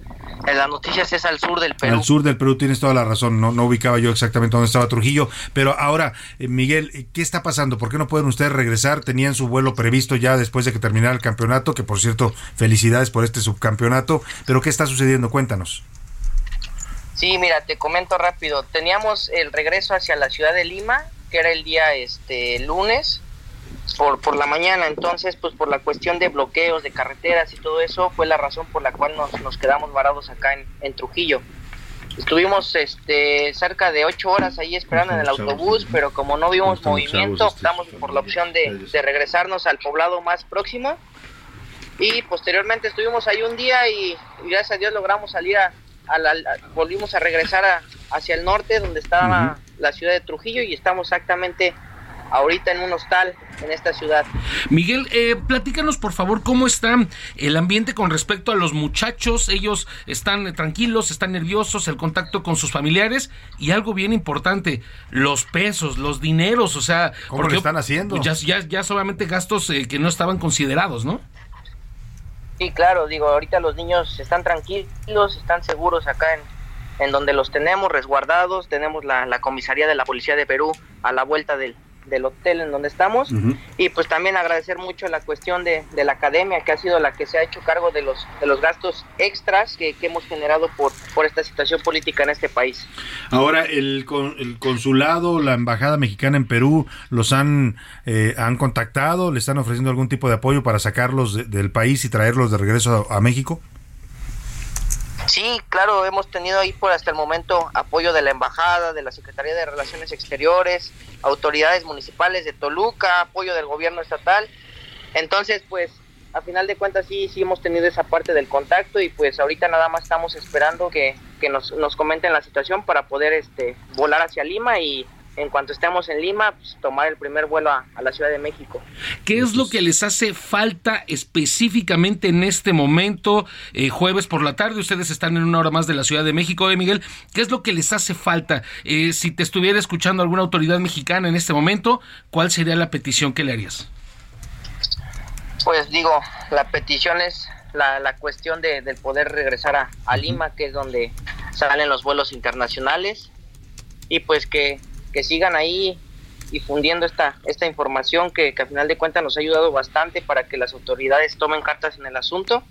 en las noticias es al sur del Perú. Al sur del Perú tienes toda la razón, no, no ubicaba yo exactamente dónde estaba Trujillo, pero ahora, eh, Miguel, eh, ¿qué está pasando? ¿Por qué no pueden ustedes regresar? Tenían su vuelo previsto ya después de que terminara el campeonato, que por cierto, felicidades por este subcampeonato, pero ¿qué está sucediendo? Cuéntanos. Sí, mira, te comento rápido. Teníamos el regreso hacia la ciudad de Lima, que era el día este lunes por por la mañana, entonces pues por la cuestión de bloqueos de carreteras y todo eso fue la razón por la cual nos, nos quedamos varados acá en, en Trujillo. Estuvimos este cerca de ocho horas ahí esperando en el autobús, pero como no vimos movimiento, optamos por la opción de, de regresarnos al poblado más próximo. Y posteriormente estuvimos ahí un día y, y gracias a Dios logramos salir a, a la- volvimos a regresar a- hacia el norte donde estaba la ciudad de Trujillo y estamos exactamente ahorita en un hostal en esta ciudad. Miguel, eh, platícanos por favor cómo está el ambiente con respecto a los muchachos. Ellos están tranquilos, están nerviosos, el contacto con sus familiares y algo bien importante, los pesos, los dineros, o sea, ¿Cómo lo están haciendo? Ya, ya, ya solamente gastos eh, que no estaban considerados, ¿no? Sí, claro, digo, ahorita los niños están tranquilos, están seguros acá en, en donde los tenemos resguardados, tenemos la, la comisaría de la Policía de Perú a la vuelta del, del hotel en donde estamos y pues también agradecer mucho la cuestión de, de la academia que ha sido la que se ha hecho cargo de los, de los gastos extras que, que hemos generado por, por esta situación política en este país. Ahora, el, con- el consulado, la embajada mexicana en Perú, ¿los han, eh, han contactado? ¿Le están ofreciendo algún tipo de apoyo para sacarlos de- del país y traerlos de regreso a, a México? Sí, claro, hemos tenido ahí por hasta el momento apoyo de la Embajada, de la Secretaría de Relaciones Exteriores, autoridades municipales de Toluca, apoyo del gobierno estatal. Entonces, pues, a final de cuentas sí, sí hemos tenido esa parte del contacto y pues ahorita nada más estamos esperando que, que nos, nos comenten la situación para poder este, volar hacia Lima y en cuanto estemos en Lima, pues, tomar el primer vuelo a, a la Ciudad de México. ¿Qué es lo que les hace falta específicamente en este momento, eh, jueves por la tarde? Ustedes están en una hora más de la Ciudad de México, ¿eh, Miguel? ¿Qué es lo que les hace falta? Eh, si te estuviera escuchando alguna autoridad mexicana en este momento, ¿cuál sería la petición que le harías? Pues digo, la petición es la, la cuestión de, del poder regresar a, a Lima, que es donde salen los vuelos internacionales, y pues que, que sigan ahí difundiendo esta, esta información que, que a final de cuentas nos ha ayudado bastante para que las autoridades tomen cartas en el asunto,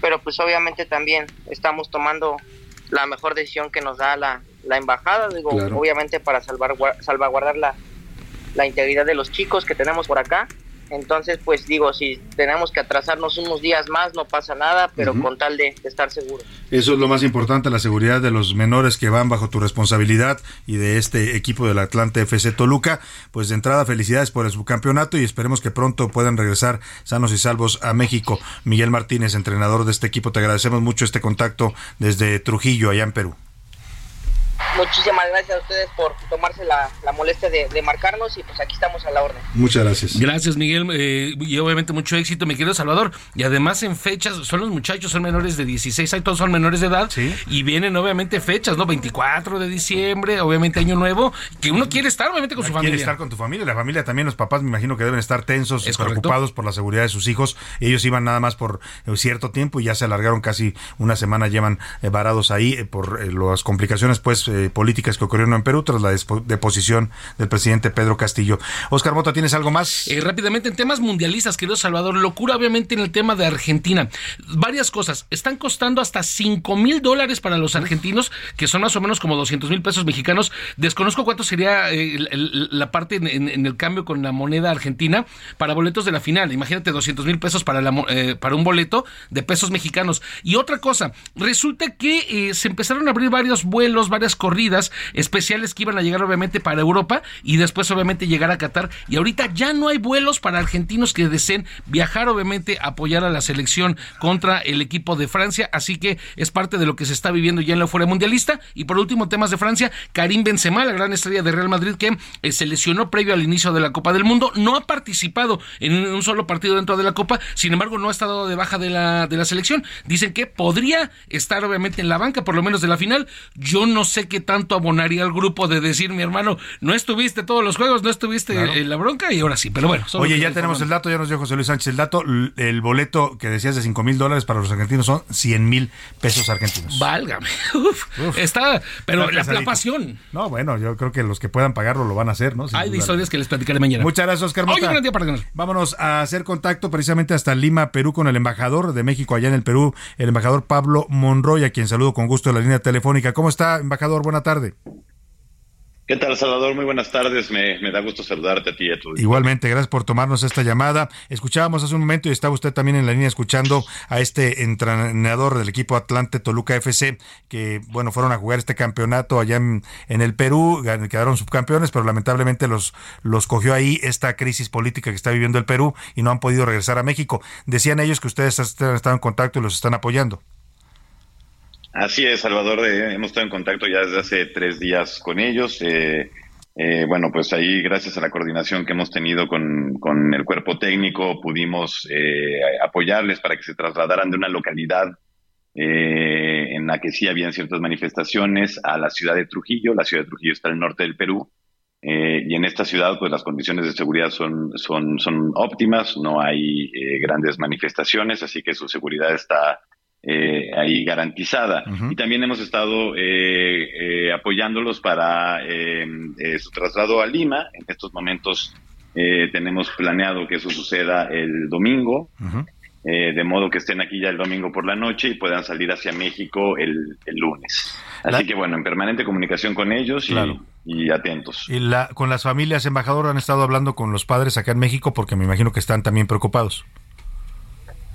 pero pues obviamente también estamos tomando la mejor decisión que nos da la, la embajada, digo, Claro. obviamente para salvar, salvaguardar la, la integridad de los chicos que tenemos por acá Entonces, pues digo, si tenemos que atrasarnos unos días más, no pasa nada, pero con tal de, de estar seguros. Eso es lo más importante, la seguridad de los menores que van bajo tu responsabilidad y de este equipo del Atlante FC Toluca. Pues de entrada, felicidades por el subcampeonato y esperemos que pronto puedan regresar sanos y salvos a México. Miguel Martínez, entrenador de este equipo, te agradecemos mucho este contacto desde Trujillo, allá en Perú. Muchísimas gracias a ustedes por tomarse la, la molestia de, de marcarnos y pues aquí estamos a la orden. Muchas gracias. Gracias, Miguel. eh, y obviamente mucho éxito, mi querido Salvador. Y además en fechas, son los muchachos, son menores de 16, ahí todos son menores de edad. Y vienen obviamente fechas, ¿no? 24 de diciembre, obviamente Año Nuevo, que uno quiere estar obviamente con su Quiere familia. estar con tu familia, la familia también, los papás me imagino que deben estar tensos, Es preocupados por la seguridad de sus hijos. Ellos iban nada más por eh, cierto tiempo y ya se alargaron casi una semana, llevan eh, varados ahí eh, por eh, las complicaciones pues eh, políticas que ocurrieron en Perú tras la deposición del presidente Pedro Castillo. Oscar Mota, ¿tienes algo más? Eh, rápidamente, en temas mundialistas, querido Salvador, locura obviamente en el tema de Argentina. Varias cosas. Están costando hasta 5 mil dólares para los argentinos, que son más o menos como 200 mil pesos mexicanos. Desconozco cuánto sería eh, la parte en, en- en el cambio con la moneda argentina para boletos de la final. Imagínate 200 mil pesos para, la eh, para un boleto de pesos mexicanos. Y otra cosa, resulta que eh, se empezaron a abrir varios vuelos, varias corridas especiales que iban a llegar obviamente para Europa y después obviamente llegar a Qatar. Y ahorita ya no hay vuelos para argentinos que deseen viajar obviamente apoyar a la selección contra el equipo de Francia. Así que es parte de lo que se está viviendo ya en la euforia mundialista. Y por último, temas de Francia, Karim Benzema, la gran estrella de Real Madrid que eh, se lesionó previo al inicio de la Copa del Mundo, no ha participado en un solo partido dentro de la Copa, sin embargo no ha estado de baja de la, de la selección. Dicen que podría estar obviamente en la banca, por lo menos de la final. Yo no sé qué tanto abonaría al grupo de decir, mi hermano, no estuviste todos los juegos, no estuviste Claro. en la bronca y ahora sí, pero bueno. Oye, ya tenemos el dato, ya nos dio José Luis Sánchez el dato. El boleto que decías de 5 mil dólares para los argentinos son 100 mil pesos argentinos. Válgame. Uf, está, pero la, la pasión. No, bueno, yo creo que los que puedan pagarlo lo van a hacer, ¿no? Sin Hay de historias que les platicaré mañana. Muchas gracias, Oscar Mota. un gran día para ganar. Vámonos a hacer contacto precisamente hasta Lima, Perú, con el embajador de México allá en el Perú, el embajador Pablo Monroy, a quien saludo con gusto en la línea telefónica. ¿Cómo está, embajador? Buena tarde. ¿Qué tal, Salvador? Muy buenas tardes. Me, me da gusto saludarte a ti y a tu Igualmente, gracias por tomarnos esta llamada. Escuchábamos hace un momento y estaba usted también en la línea escuchando a este entrenador del equipo Atlante Toluca FC, que, bueno, fueron a jugar este campeonato allá en, en el Perú, quedaron subcampeones, pero lamentablemente los, los cogió ahí esta crisis política que está viviendo el Perú y no han podido regresar a México. Decían ellos que ustedes han estado en contacto y los están apoyando. Así es, Salvador. eh, hemos estado en contacto ya desde hace tres días con ellos. eh, eh, bueno, pues ahí, gracias a la coordinación que hemos tenido con, con el cuerpo técnico, pudimos eh, apoyarles para que se trasladaran de una localidad eh, en la que sí habían ciertas manifestaciones a la ciudad de Trujillo. La ciudad de Trujillo está al norte del Perú. y en esta ciudad, pues las condiciones de seguridad son, son, son óptimas, no hay grandes manifestaciones, así que su seguridad está eh, ahí garantizada. Y también hemos estado eh, eh, apoyándolos para eh, eh, su traslado a Lima. En estos momentos eh, tenemos planeado que eso suceda el domingo, de modo que estén aquí ya el domingo por la noche y puedan salir hacia México el, el lunes. Así que bueno, en permanente comunicación con ellos y, Claro. y atentos. Y la, con las familias, embajador, han estado hablando con los padres acá en México porque me imagino que están también preocupados.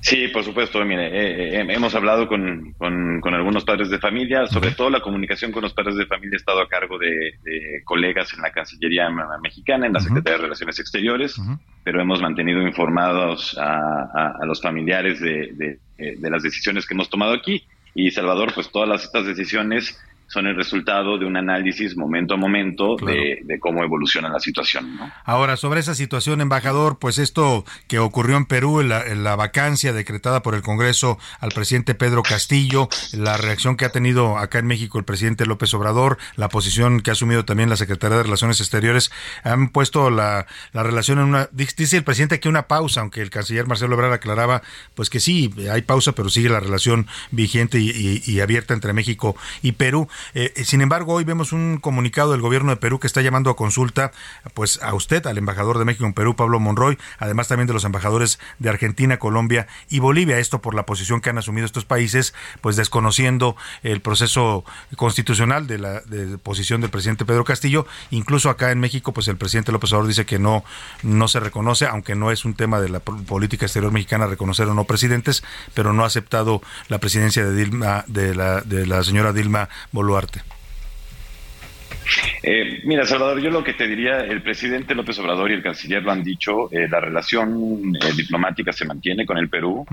Sí, por supuesto. Mire, eh, eh, hemos hablado con, con, con algunos padres de familia. Sobre todo la comunicación con los padres de familia ha estado a cargo de, de colegas en la Cancillería me- mexicana, en la Secretaría de Relaciones Exteriores, pero hemos mantenido informados a, a- a los familiares de, de- eh, de las decisiones que hemos tomado aquí. Y Salvador, pues todas las, estas decisiones son el resultado de un análisis momento a momento de, de cómo evoluciona la situación. ¿no? Ahora, sobre esa situación, embajador, pues esto que ocurrió en Perú, la, la vacancia decretada por el Congreso al presidente Pedro Castillo, la reacción que ha tenido acá en México el presidente López Obrador, la posición que ha asumido también la Secretaría de Relaciones Exteriores, han puesto la, la relación en una... Dice el presidente que una pausa, aunque el canciller Marcelo Ebrard aclaraba, pues que sí, hay pausa, pero sigue la relación vigente y, y- y abierta entre México y Perú. Eh, sin embargo, hoy vemos un comunicado del gobierno de Perú que está llamando a consulta pues a usted, al embajador de México en Perú, Pablo Monroy, además también de los embajadores de Argentina, Colombia y Bolivia. Esto por la posición que han asumido estos países, pues desconociendo el proceso constitucional de la de posición del presidente Pedro Castillo. Incluso acá en México, pues el presidente López Obrador dice que no, no se reconoce, aunque no es un tema de la política exterior mexicana reconocer o no presidentes, pero no ha aceptado la presidencia de Dilma, de la, de la señora Dilma Boluarte. Eh, mira, Salvador, yo lo que te diría, el presidente López Obrador y el canciller lo han dicho, eh, la relación eh, diplomática se mantiene con el Perú.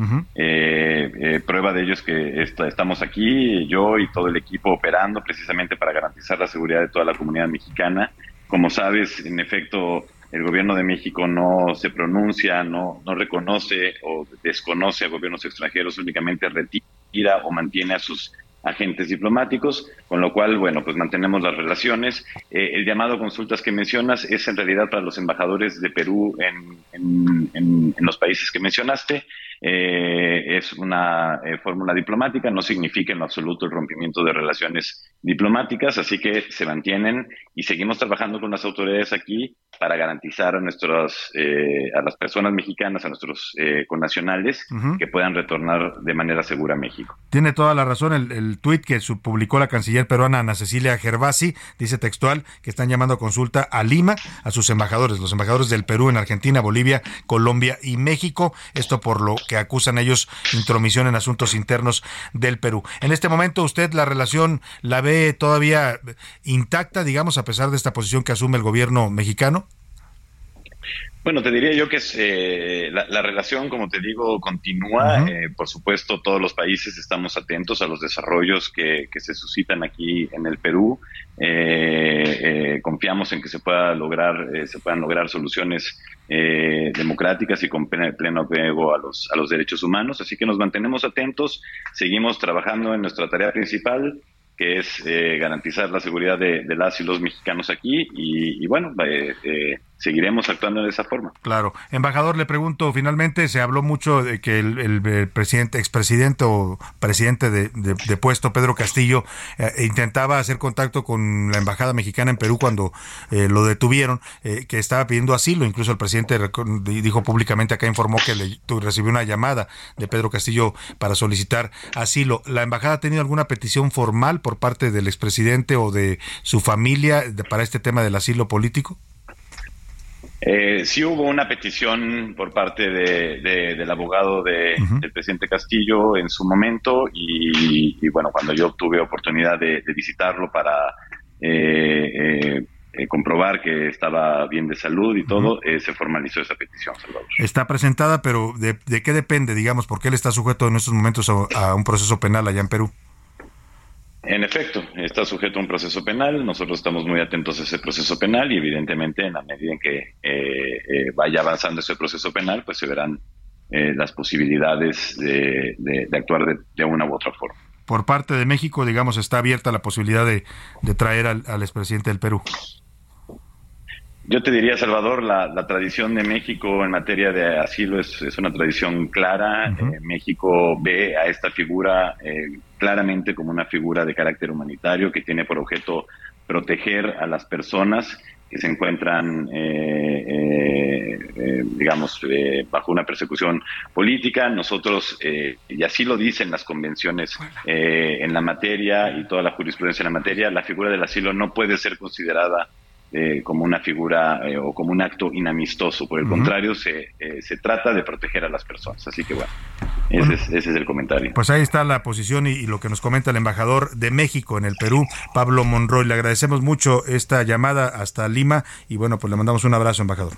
prueba de ello es que estamos aquí, yo y todo el equipo operando precisamente para garantizar la seguridad de toda la comunidad mexicana. Como sabes, en efecto, el gobierno de México no se pronuncia, no, no reconoce o desconoce a gobiernos extranjeros, únicamente retira o mantiene a sus agentes diplomáticos, con lo cual, bueno, pues mantenemos las relaciones. Eh, el llamado consultas que mencionas es en realidad para los embajadores de Perú en, los países que mencionaste. Eh, es una eh, fórmula diplomática, no significa en lo absoluto el rompimiento de relaciones diplomáticas, así que se mantienen y seguimos trabajando con las autoridades aquí para garantizar a nuestros, eh, a las personas mexicanas, a nuestros eh, connacionales, que puedan retornar de manera segura a México. Tiene toda la razón el, el tuit que publicó la canciller peruana Ana Cecilia Gervasi, dice textual que están llamando a consulta a Lima, a sus embajadores, los embajadores del Perú en Argentina, Bolivia, Colombia y México, esto por lo que acusan ellos intromisión en asuntos internos del Perú. En este momento usted la relación la ve todavía intacta, digamos, a pesar de esta posición que asume el gobierno mexicano. Bueno, te diría yo que es, eh, la, relación, como te digo, continúa. Eh, por supuesto, todos los países estamos atentos a los desarrollos que, se suscitan aquí en el Perú. Eh, confiamos en que se pueda lograr, se puedan lograr soluciones democráticas y con pleno apego a los, derechos humanos. Así que nos mantenemos atentos, seguimos trabajando en nuestra tarea principal que es garantizar la seguridad de, las y los mexicanos aquí y, bueno, eh, seguiremos actuando de esa forma. Claro. Embajador, le pregunto, finalmente se habló mucho de que el, presidente, expresidente o presidente de, puesto, Pedro Castillo, eh, intentaba hacer contacto con la embajada mexicana en Perú cuando eh, lo detuvieron, eh, que estaba pidiendo asilo. Incluso el presidente dijo públicamente acá, informó que le, recibió una llamada de Pedro Castillo para solicitar asilo. ¿La embajada ha tenido alguna petición formal por parte del expresidente o de su familia para este tema del asilo político? Eh, sí hubo una petición por parte del abogado del presidente Castillo en su momento y, bueno, cuando yo tuve oportunidad de, visitarlo para eh, eh, comprobar que estaba bien de salud y todo, se formalizó esa petición, Salvador. Está presentada, pero ¿de, qué depende, digamos, por qué él está sujeto en estos momentos a un proceso penal allá en Perú? En efecto, está sujeto a un proceso penal. Nosotros estamos muy atentos a ese proceso penal y evidentemente en la medida en que eh, eh, vaya avanzando ese proceso penal, pues se verán eh, las posibilidades de, actuar de, una u otra forma. Por parte de México, digamos, está abierta la posibilidad de, traer al, expresidente del Perú. Yo te diría, Salvador, la, tradición de México en materia de asilo es, una tradición clara. México ve a esta figura claramente como una figura de carácter humanitario que tiene por objeto proteger a las personas que se encuentran, eh, eh, eh, digamos, bajo una persecución política. Nosotros, y así lo dicen las convenciones en la materia y toda la jurisprudencia en la materia, la figura del asilo no puede ser considerada como una figura o como un acto inamistoso. Por el contrario, se, se trata de proteger a las personas. Así que bueno. Ese, es, el comentario. Pues ahí está la posición y, lo que nos comenta el embajador de México en el Perú, Pablo Monroy. Le agradecemos mucho esta llamada hasta Lima y bueno, pues le mandamos un abrazo, embajador.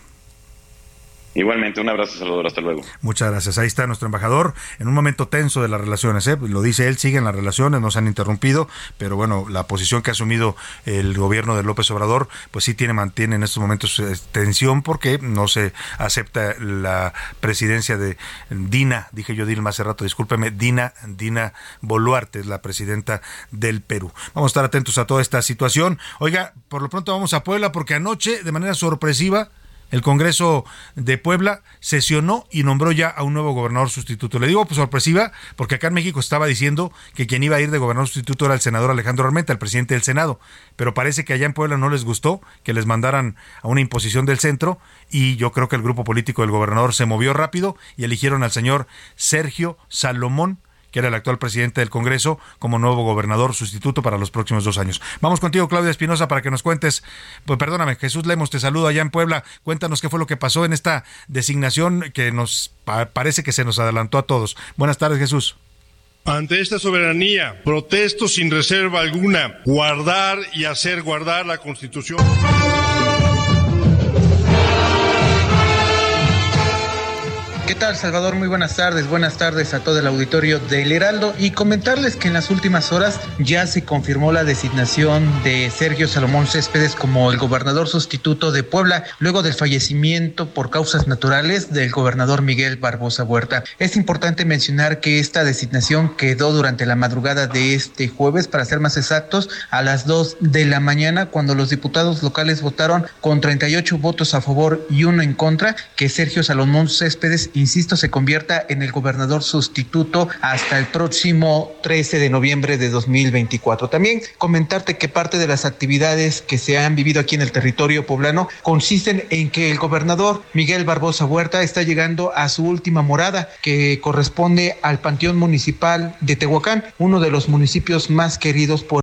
Igualmente, un abrazo, Salvador, hasta luego. Muchas gracias. Ahí está nuestro embajador en un momento tenso de las relaciones. ¿eh? Lo dice él, siguen las relaciones, no se han interrumpido, pero bueno, la posición que ha asumido el gobierno de López Obrador, pues sí tiene, mantiene en estos momentos eh, tensión porque no se acepta la presidencia de Dina, dije yo Dilma hace rato, discúlpeme, Dina, Dina Boluarte, es la presidenta del Perú. Vamos a estar atentos a toda esta situación. Oiga, por lo pronto vamos a Puebla porque anoche, de manera sorpresiva, el Congreso de Puebla sesionó y nombró ya a un nuevo gobernador sustituto. Le digo pues, sorpresiva porque acá en México estaba diciendo que quien iba a ir de gobernador sustituto era el senador Alejandro Armenta, el presidente del Senado, pero parece que allá en Puebla no les gustó que les mandaran a una imposición del centro y yo creo que el grupo político del gobernador se movió rápido y eligieron al señor Sergio Salomón que era el actual presidente del Congreso, como nuevo gobernador sustituto para los próximos dos años. Vamos contigo, Claudia Espinosa, para que nos cuentes, pues perdóname, Jesús Lemos, te saludo allá en Puebla. Cuéntanos qué fue lo que pasó en esta designación que nos parece que se nos adelantó a todos. Buenas tardes, Jesús. Ante esta soberanía, protesto sin reserva alguna, guardar y hacer guardar la Constitución. ¿Qué tal, Salvador? Muy buenas tardes. Buenas tardes a todo el auditorio del Heraldo y comentarles que en las últimas horas ya se confirmó la designación de Sergio Salomón Céspedes como el gobernador sustituto de Puebla luego del fallecimiento por causas naturales del gobernador Miguel Barbosa Huerta. Es importante mencionar que esta designación quedó durante la madrugada de este jueves, para ser más exactos, a las 2 de la mañana, cuando los diputados locales votaron con 38 votos a favor y uno en contra que Sergio Salomón Céspedes insisto, se convierta en el gobernador sustituto hasta el próximo 13 de noviembre de 2024. También comentarte que parte de las actividades que se han vivido aquí en el territorio poblano consisten en que el gobernador Miguel Barbosa Huerta está llegando a su última morada, que corresponde al Panteón Municipal de Tehuacán, uno de los municipios más queridos por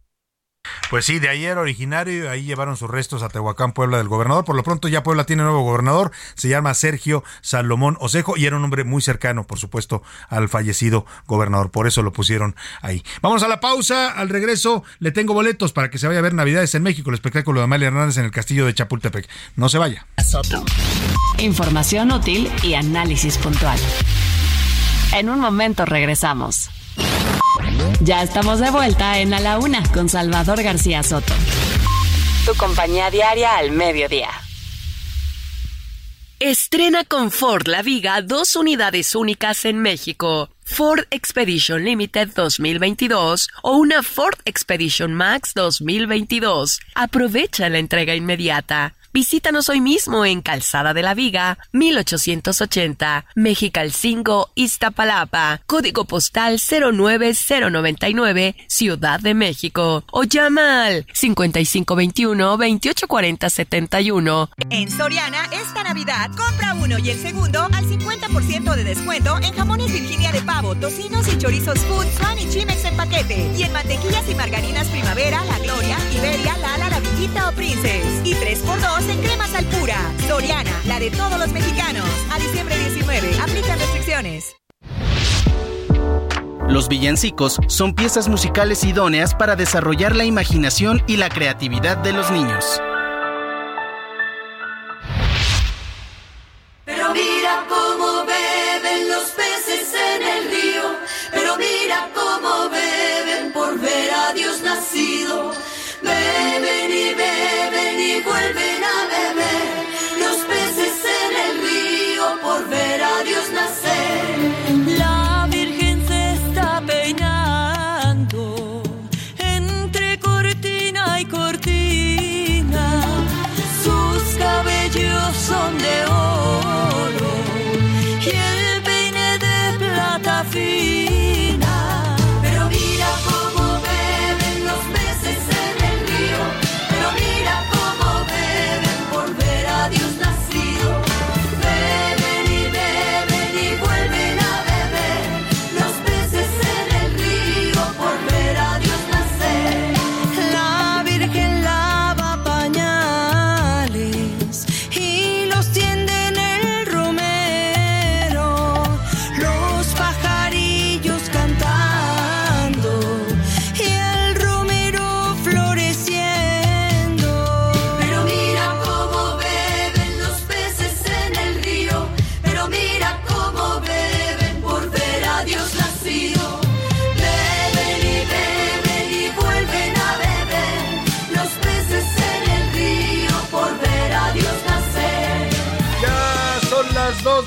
pues sí, de ayer originario, ahí llevaron sus restos a Tehuacán, Puebla, del gobernador. Por lo pronto ya Puebla tiene nuevo gobernador, se llama Sergio Salomón Osejo y era un hombre muy cercano, por supuesto, al fallecido gobernador. Por eso lo pusieron ahí. Vamos a la pausa, al regreso le tengo boletos para que se vaya a ver Navidades en México, el espectáculo de Amalia Hernández en el castillo de Chapultepec. No se vaya. Información útil y análisis puntual. En un momento regresamos. Ya estamos de vuelta en A la Una con Salvador García Soto. Tu compañía diaria al mediodía. Estrena con Ford La Viga dos unidades únicas en México. Ford Expedition Limited 2022 o una Ford Expedition Max 2022. Aprovecha la entrega inmediata. Visítanos hoy mismo en Calzada de la Viga, 1880, Mexicalcingo, Iztapalapa, código postal 09099, Ciudad de México. O llama al 5521-284071. En Soriana, esta Navidad, compra uno y el segundo al 50% de descuento en jamones Virginia de pavo, tocinos y chorizos Food, Swan y Chimex en paquete. Y en mantequillas y margarinas Primavera, La Gloria, Iberia, Lala, La Villita o Princess. Y 3x2 en cremas al pura. Soriana, la de todos los mexicanos. A diciembre 19, aplican restricciones. Los villancicos son piezas musicales idóneas para desarrollar la imaginación y la creatividad de los niños.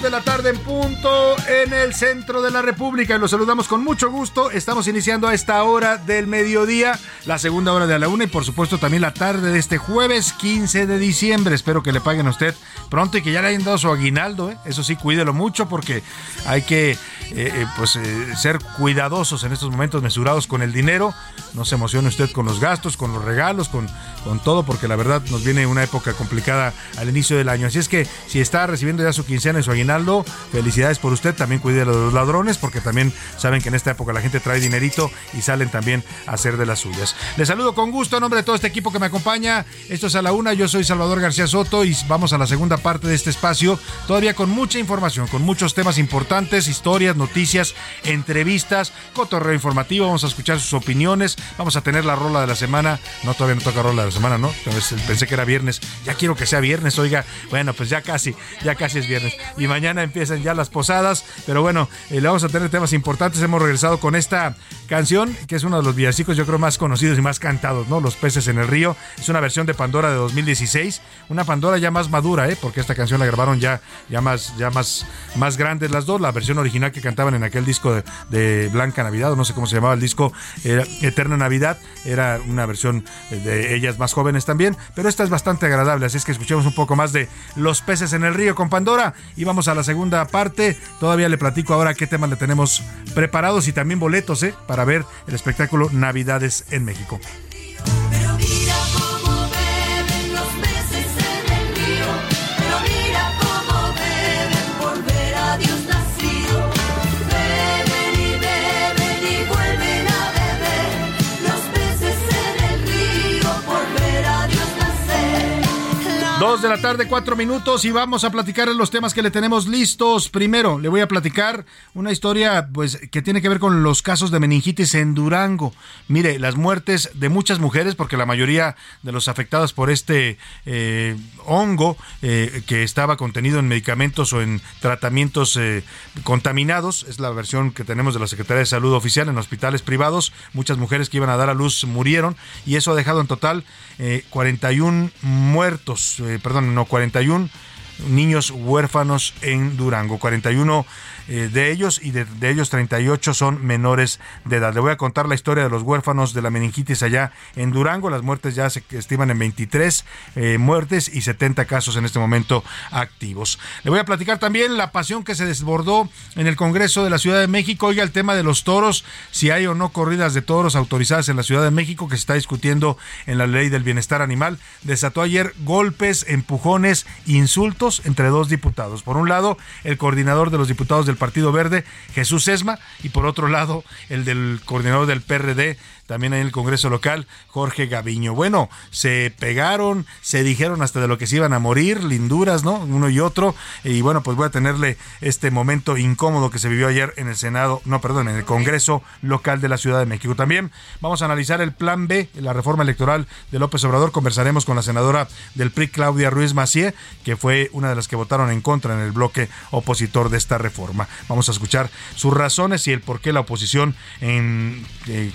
2 de la tarde en punto en el centro de la República y los saludamos con mucho gusto. Estamos iniciando a esta hora del mediodía, la segunda hora de la una y por supuesto también la tarde de este jueves 15 de diciembre. Espero que le paguen a usted pronto y que ya le hayan dado su aguinaldo. ¿eh? Eso sí, cuídelo mucho porque hay que eh, eh, pues eh, ser cuidadosos en estos momentos, mesurados con el dinero. No se emocione usted con los gastos, con los regalos, con, con todo, porque la verdad nos viene una época complicada al inicio del año. Así es que si está recibiendo ya su quincena y su aguinaldo, felicidades por usted. También cuide de los ladrones, porque también saben que en esta época la gente trae dinerito y salen también a hacer de las suyas. Les saludo con gusto en nombre de todo este equipo que me acompaña. Esto es a la una. Yo soy Salvador García Soto y vamos a la segunda parte de este espacio, todavía con mucha información, con muchos temas importantes, historias, noticias, entrevistas, cotorreo informativo. Vamos a escuchar sus opiniones. Vamos a tener la rola de la semana. No, todavía no toca rola de la semana, ¿no? Entonces, pensé que era viernes. Ya quiero que sea viernes, oiga. Bueno, pues ya casi, ya casi es viernes. Y mañana empiezan ya las posadas. Pero bueno, eh, le vamos a tener temas importantes. Hemos regresado con esta canción, que es uno de los villancicos, yo creo, más conocidos y más cantados, ¿no? Los peces en el río. Es una versión de Pandora de 2016. Una Pandora ya más madura, ¿eh? Porque esta canción la grabaron ya, ya más, ya más, más grandes las dos. La versión original que cantaban en aquel disco de, Blanca Navidad, o no sé cómo se llamaba el disco, era Eterna Navidad. Era una versión de ellas más jóvenes también. Pero esta es bastante agradable, así es que escuchemos un poco más de Los peces en el río con Pandora. Y vamos a la segunda parte. Todavía le platico ahora qué temas le tenemos preparados y también boletos, ¿eh? Para ver el espectáculo Navidades en México. Dos de la tarde, cuatro minutos y vamos a platicar los temas que le tenemos listos. Primero, le voy a platicar una historia pues que tiene que ver con los casos de meningitis en Durango. Mire, las muertes de muchas mujeres, porque la mayoría de los afectados por este eh, hongo eh, que estaba contenido en medicamentos o en tratamientos eh, contaminados, es la versión que tenemos de la Secretaría de Salud oficial en hospitales privados. Muchas mujeres que iban a dar a luz murieron y eso ha dejado en total eh, 41 muertos, eh, perdón, no, 41 niños huérfanos en Durango. 41 eh, de ellos y de, de ellos 38 son menores de edad. Le voy a contar la historia de los huérfanos de la meningitis allá en Durango. Las muertes ya se estiman en 23 eh, muertes y 70 casos en este momento activos. Le voy a platicar también la pasión que se desbordó en el Congreso de la Ciudad de México. Oiga, el tema de los toros, si hay o no corridas de toros autorizadas en la Ciudad de México, que se está discutiendo en la ley del bienestar animal, desató ayer golpes, empujones, insultos entre dos diputados. Por un lado, el coordinador de los diputados del Partido Verde, Jesús Esma, y por otro lado, el del coordinador del PRD, también en el Congreso local, Jorge Gaviño. Bueno, se pegaron, se dijeron hasta de lo que se iban a morir, linduras, ¿no? Uno y otro. Y bueno, pues voy a tenerle este momento incómodo que se vivió ayer en el Senado, no, perdón, en el Congreso local de la Ciudad de México. También vamos a analizar el plan B, la reforma electoral de López Obrador. Conversaremos con la senadora del PRI, Claudia Ruiz Macié, que fue una de las que votaron en contra en el bloque opositor de esta reforma. Vamos a escuchar sus razones y el por qué la oposición en, eh,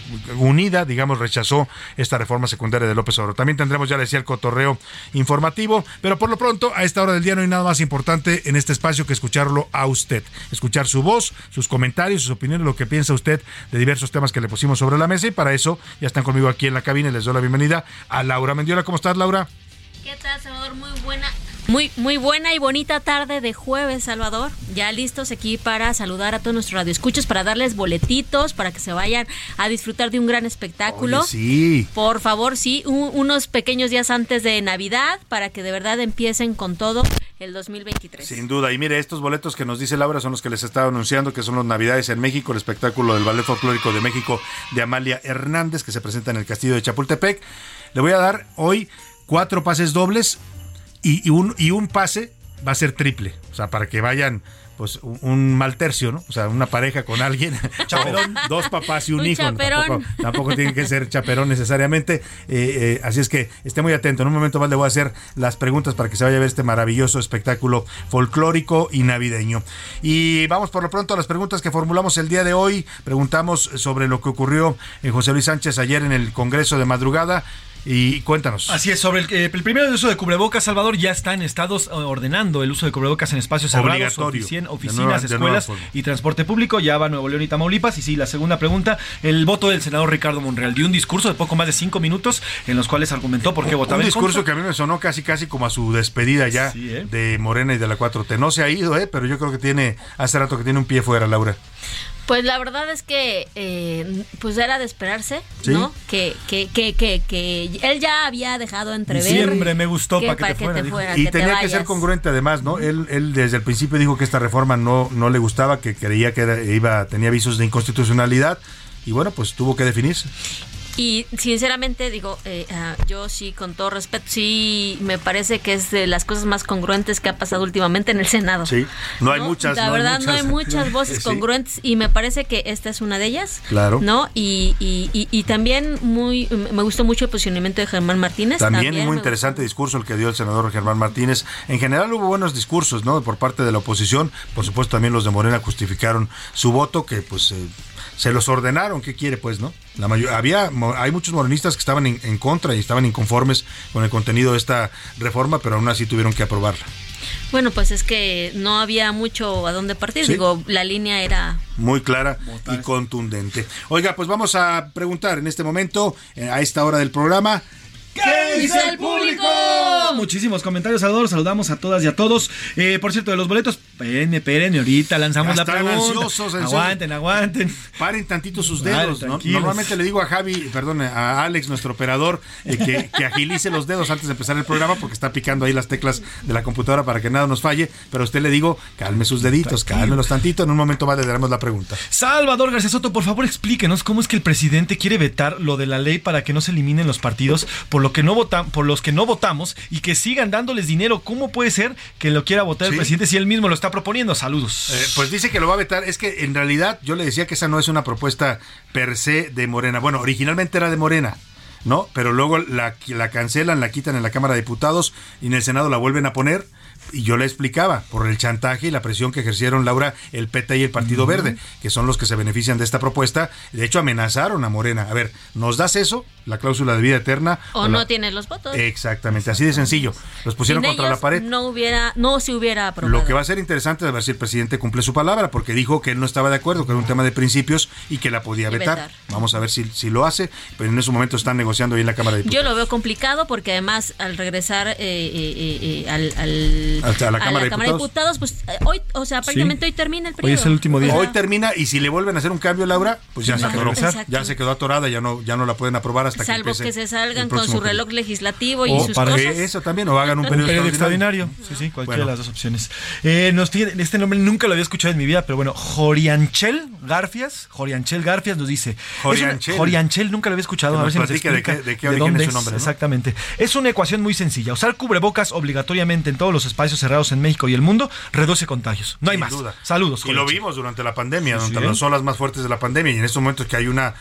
digamos, rechazó esta reforma secundaria de López Obrador. También tendremos, ya le decía, el cotorreo informativo, pero por lo pronto, a esta hora del día no hay nada más importante en este espacio que escucharlo a usted, escuchar su voz, sus comentarios, sus opiniones, lo que piensa usted de diversos temas que le pusimos sobre la mesa y para eso ya están conmigo aquí en la cabina y les doy la bienvenida a Laura Mendiola. ¿Cómo estás, Laura? ¿Qué tal, Salvador? Muy buena. Muy, muy buena y bonita tarde de jueves, Salvador. Ya listos aquí para saludar a todos nuestros radioescuchos, para darles boletitos, para que se vayan a disfrutar de un gran espectáculo. Oye, sí. Por favor, sí, un- unos pequeños días antes de Navidad, para que de verdad empiecen con todo el 2023. Sin duda. Y mire, estos boletos que nos dice Laura son los que les estaba anunciando, que son los Navidades en México, el espectáculo del Ballet Folclórico de México de Amalia Hernández, que se presenta en el Castillo de Chapultepec. Le voy a dar hoy cuatro pases dobles y, y un, y un pase va a ser triple. O sea, para que vayan pues un, mal tercio, ¿no? O sea, una pareja con alguien, chaperón, dos papás y un, Un hijo. chaperón. Tampoco, tampoco tiene que ser chaperón necesariamente. Eh, eh, así es que esté muy atento. En un momento más le voy a hacer las preguntas para que se vaya a ver este maravilloso espectáculo folclórico y navideño. Y vamos por lo pronto a las preguntas que formulamos el día de hoy. Preguntamos sobre lo que ocurrió en José Luis Sánchez ayer en el Congreso de madrugada. Y cuéntanos. Así es, sobre el, eh, el primero de uso de cubrebocas, Salvador, ya está en estados eh, ordenando el uso de cubrebocas en espacios cerrados, oficien- oficinas, nueva- escuelas y transporte público. Ya va Nuevo León y Tamaulipas. Y sí, la segunda pregunta, el voto del senador Ricardo Monreal dio un discurso de poco más de cinco minutos en los cuales argumentó por qué votaba Un discurso que a mí me sonó casi casi como a su despedida ya ¿eh? de Morena y de la 4T. No se ha ido, ¿eh? pero yo creo que tiene, hace rato que tiene un pie fuera, Laura. Pues la verdad es que eh, pues era de esperarse, Sí. ¿no? Que, que, que, que, que él ya había dejado entrever. Diciembre me gustó que pa' que te fuera, Y te tenía que ser congruente además, ¿no? Él, él desde el principio dijo que esta reforma no, no le gustaba, que creía que era- iba, tenía visos de inconstitucionalidad y bueno, pues tuvo que definirse. Y sinceramente digo, eh, ah, yo sí, con todo respeto, sí me parece que es de las cosas más congruentes que ha pasado últimamente en el Senado. Sí, no hay muchas. La no hay verdad, no hay muchas voces Sí, congruentes y me parece que esta es una de ellas. Claro. ¿No? Y, y, y, y también muy me gustó mucho el posicionamiento de Germán Martínez. También, muy interesante discurso el que dio el senador Germán Martínez. En general hubo buenos discursos, ¿no? Por parte de la oposición. Por supuesto, también los de Morena justificaron su voto, que pues eh, se los ordenaron. ¿Qué quiere, pues, no? La mayor, había, mo- hay muchos morenistas que estaban en, en contra y estaban inconformes con el contenido de esta reforma, pero aún así tuvieron que aprobarla. Bueno, pues es que no había mucho a dónde partir. Sí. Digo, la línea era Muy clara y contundente. Oiga, pues vamos a preguntar en este momento, eh, a esta hora del programa. ¿Qué dice el público? Muchísimos comentarios, Salvador. Saludamos a todas y a todos. Eh, por cierto, de los boletos, esperen, esperen, ahorita lanzamos Ya la pregunta. ansiosos, aguanten, aguanten. Paren tantito sus Vale, dedos. ¿no? Normalmente le digo a Javi, perdón, a Alex, nuestro operador, eh, que, que agilice los dedos antes de empezar el programa porque está picando ahí las teclas de la computadora para que nada nos falle. Pero a usted le digo, calme sus deditos, cálmelos tantito. En un momento más le daremos la pregunta. Salvador García Soto, por favor explíquenos cómo es que el presidente quiere vetar lo de la ley para que no se eliminen los partidos por lo que no votan, por los que no votamos y que sigan dándoles dinero. ¿Cómo puede ser que lo quiera votar el presidente si él mismo lo está proponiendo? Saludos. Eh, pues dice que lo va a vetar. Es que en realidad yo le decía que esa no es una propuesta per se de Morena. Bueno, originalmente era de Morena. ¿No? Pero luego la, la cancelan, la quitan en la Cámara de Diputados y en el Senado la vuelven a poner. Y yo le explicaba, por el chantaje y la presión que ejercieron Laura, el PT y el Partido Verde, que son los que se benefician de esta propuesta. De hecho, amenazaron a Morena. A ver, ¿nos das eso? La cláusula de vida eterna. o la- no tienes los votos. Exactamente, así de sencillo. Los pusieron Sin contra ellos la pared. No hubiera, no se hubiera aprobado. Lo que va a ser interesante es ver si el presidente cumple su palabra, porque dijo que él no estaba de acuerdo, que era un tema de principios y que la podía vetar. vetar. Vamos a ver si, si lo hace, pero en ese momento están negociando ahí en la Cámara de Yo Diputados. lo veo complicado porque además al regresar eh, eh, eh, eh, al, al- la a Cámara de de Diputados, pues eh, hoy, o sea, prácticamente hoy termina el periodo. O sea, Hoy termina y si le vuelven a hacer un cambio, Laura, pues ya se Tiene que atoró. Ya se quedó atorada, ya no, ya no la pueden aprobar hasta salvo que empiece que se el salgan con su reloj legislativo y O sus para cosas. eso también, o hagan un Un periodo, periodo extraordinario. extraordinario. Sí, sí, cualquiera Bueno. de las dos opciones. Eh, nos tiene, este nombre nunca lo había escuchado en mi vida, pero bueno, Jorianchel Garfias, Jorianchel Garfias nos dice. Jorianchel. Es Jorianchel, nunca lo había escuchado. Que a ver si nos de explica qué- de qué origen dónde es su nombre, ¿no? Exactamente. Es una ecuación muy sencilla. Usar cubrebocas obligatoriamente en todos los espacios cerrados en México y el mundo reduce contagios. No hay Sin más. duda. Saludos. Y lo vimos durante la pandemia, Sí, durante sí. las olas más fuertes de la pandemia. Y en estos momentos que hay una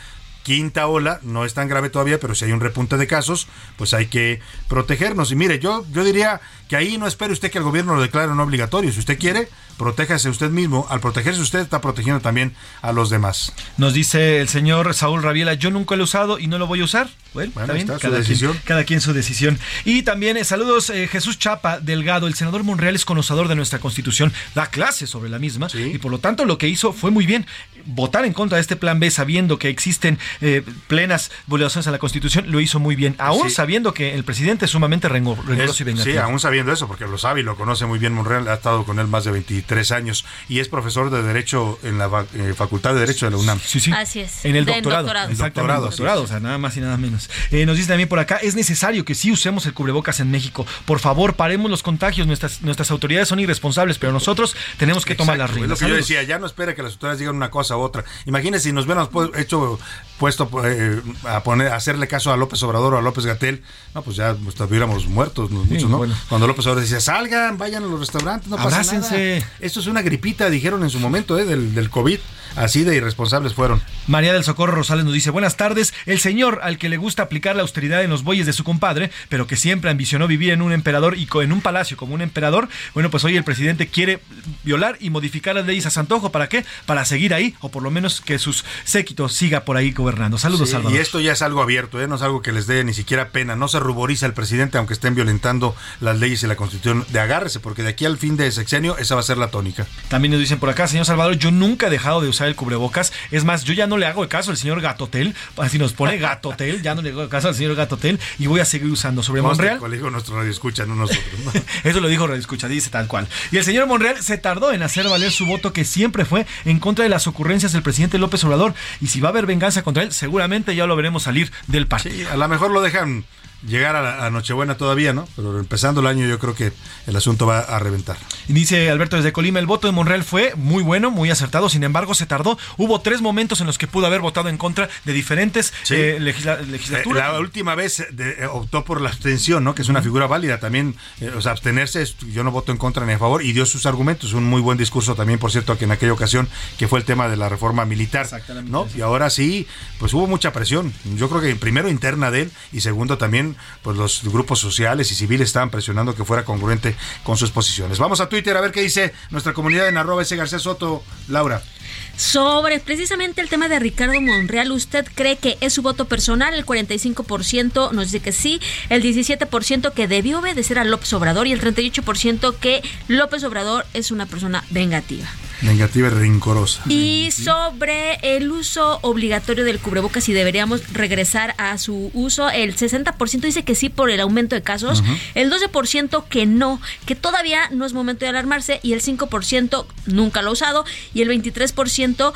quinta ola, no es tan grave todavía, pero si hay un repunte de casos, pues hay que protegernos. Y mire, yo, yo diría que ahí no espere usted que el gobierno lo declare no obligatorio. Si usted quiere, protéjase usted mismo. Al protegerse usted, está protegiendo también a los demás. Nos dice el señor Saúl Rabiela, yo nunca lo he usado y no lo voy a usar. Bueno, Bueno, está su cada, decisión. Quien, cada quien su decisión. Y también eh, saludos eh, Jesús Chapa Delgado, el senador Monreal es conocedor de nuestra constitución, da clases sobre la misma y por lo tanto lo que hizo fue muy bien. Votar en contra de este plan B sabiendo que existen eh, plenas violaciones a la constitución, lo hizo muy bien, aún Sí. sabiendo que el presidente es sumamente rengo- rencoroso y vengativo. sí, aún sabiendo eso, porque lo sabe y lo conoce muy bien Monreal, ha estado con él más de 23 años y es profesor de Derecho en la fa- eh, Facultad de Derecho de la UNAM. Sí, sí. Así es. En el De- doctorado. doctorado. Exactamente, Doctorado, doctorado, es. o sea, nada más y nada menos. Eh, nos dice también por acá, es necesario que sí usemos el cubrebocas en México. Por favor, paremos los contagios. Nuestras, nuestras autoridades son irresponsables, pero nosotros tenemos que tomar las Exacto, es riendas. lo que yo decía, ya no espera que las autoridades digan una cosa u otra. Imagínense si nos hubiéramos pu- hecho puesto eh, a poner a hacerle caso a López Obrador o a López Gatel, no, pues ya estuviéramos muertos muchos, ¿no? bueno. Cuando López Obrador decía, salgan, vayan a los restaurantes, no pasa Abrácense. nada. Esto es una gripita, dijeron en su momento, ¿eh? del, del COVID. Así de irresponsables fueron. María del Socorro Rosales nos dice, buenas tardes, el señor al que le gusta aplicar la austeridad en los bueyes de su compadre, pero que siempre ambicionó vivir en un emperador y en un palacio como un emperador, bueno, pues hoy el presidente quiere violar y modificar las leyes a su antojo, ¿para qué? Para seguir ahí, o por lo menos que sus séquitos siga por ahí gobernando. Saludos, Sí, Salvador. Y esto ya es algo abierto, ¿eh? no es algo que les dé ni siquiera pena. No se ruboriza el presidente aunque estén violentando las leyes y la constitución de agárrese, porque de aquí al fin de sexenio esa va a ser la tónica. También nos dicen por acá, señor Salvador, yo nunca he dejado de usar el cubrebocas. Es más, yo ya no le hago caso al señor Gatotel. Así nos pone Gatotel, ya no hago caso al señor Gatotel y voy a seguir usando. Sobre Monreal, al colegio nuestro radio escucha, no nosotros. ¿no? Eso lo dijo Radio Escucha, dice tal cual. Y el señor Monreal se tardó en hacer valer su voto que siempre fue en contra de las ocurrencias del presidente López Obrador. Y si va a haber venganza contra él, seguramente ya lo veremos salir del partido. Sí, a lo mejor lo dejan llegar a, la, a Nochebuena todavía, ¿no? Pero empezando el año yo creo que el asunto va a reventar. Y dice Alberto desde Colima, el voto de Monreal fue muy bueno, muy acertado, sin embargo se tardó. Hubo tres momentos en los que pudo haber votado en contra de diferentes Sí. eh, legisla- Eh, legislaturas. La última vez de- eh, optó por la abstención, ¿no? Que es una figura válida también. eh, o sea, abstenerse, es- yo no voto en contra ni a favor, y dio sus argumentos. Un muy buen discurso también, por cierto, que en aquella ocasión, que fue el tema de la reforma militar. ¿no? Y ahora sí, pues hubo mucha presión. Yo creo que primero interna de él, y segundo también, pues los grupos sociales y civiles estaban presionando que fuera congruente con sus posiciones. Vamos a Twitter a ver qué dice nuestra comunidad en arroba ese García Soto, Laura. Sobre precisamente el tema de Ricardo Monreal, ¿usted cree que es su voto personal? El 45% nos dice que sí, el 17% que debió obedecer a López Obrador y el 38% que López Obrador es una persona vengativa. Negativa y rincorosa. Y sobre el uso obligatorio del cubrebocas, si deberíamos regresar a su uso, el 60% dice que sí por el aumento de casos, Ujú. el 12% que no, que todavía no es momento de alarmarse, y el 5% nunca lo ha usado, y el 23%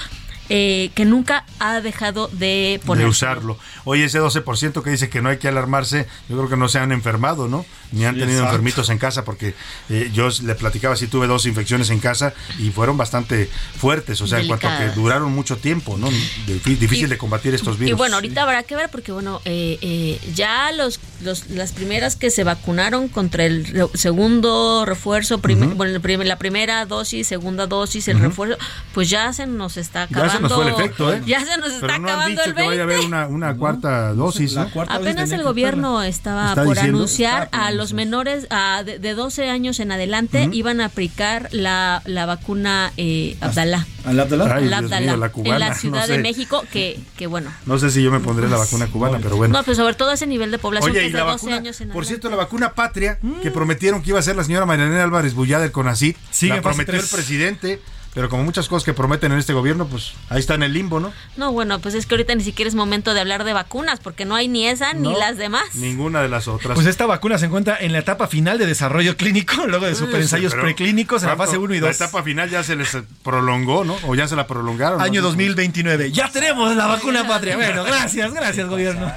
eh, que nunca ha dejado de poner. de usarlo. Oye, ese 12% que dice que no hay que alarmarse, yo creo que no se han enfermado, ¿no? Ni han Sí, tenido exacto. enfermitos en casa, porque eh, yo le platicaba si tuve dos infecciones en casa y fueron bastante fuertes, o sea, en cuanto a que duraron mucho tiempo, ¿no? Difí- difícil Y- de combatir estos virus. Y bueno, ahorita habrá que ver porque, bueno, eh, eh, ya los, los las primeras que se vacunaron contra el segundo refuerzo, prim- Ujú. bueno, el prim- la primera dosis, segunda dosis, el refuerzo, pues ya se nos está Ya acabando. se nos fue el efecto, ¿eh? Ya se nos está Pero no han acabando dicho el que vaya a 20. haber una, una cuarta dosis, ¿no? Apenas el gobierno estaba por diciendo. anunciar a los menores a, de, de 12 años en adelante iban a aplicar la, la vacuna eh, Abdalá. ¿Al Abdalá? Ay, Abdalá, mío, la cubana, en la no Ciudad sé. de México, que, que bueno. No sé si yo me pondré la vacuna cubana, pero bueno. No, pero sobre todo ese nivel de población Oye, que es de la 12 vacuna, años en por adelante. cierto, la vacuna patria que prometieron que iba a ser la señora Marianela Álvarez Bullá del CONACIT, Sigue la prometió el presidente, pero como muchas cosas que prometen en este gobierno, pues ahí está en el limbo, ¿no? No, bueno, pues es que ahorita ni siquiera es momento de hablar de vacunas, porque no hay ni esa ni No, las demás. Ninguna de las otras. Pues esta vacuna se encuentra en la etapa final de desarrollo clínico, luego de superensayos Pero, preclínicos en la fase 1 y 2. La etapa final ya se les prolongó, ¿no? O ya se la prolongaron. Año ¿no? 2029. Ya tenemos la vacuna patria. Bueno, gracias, gracias, gobierno.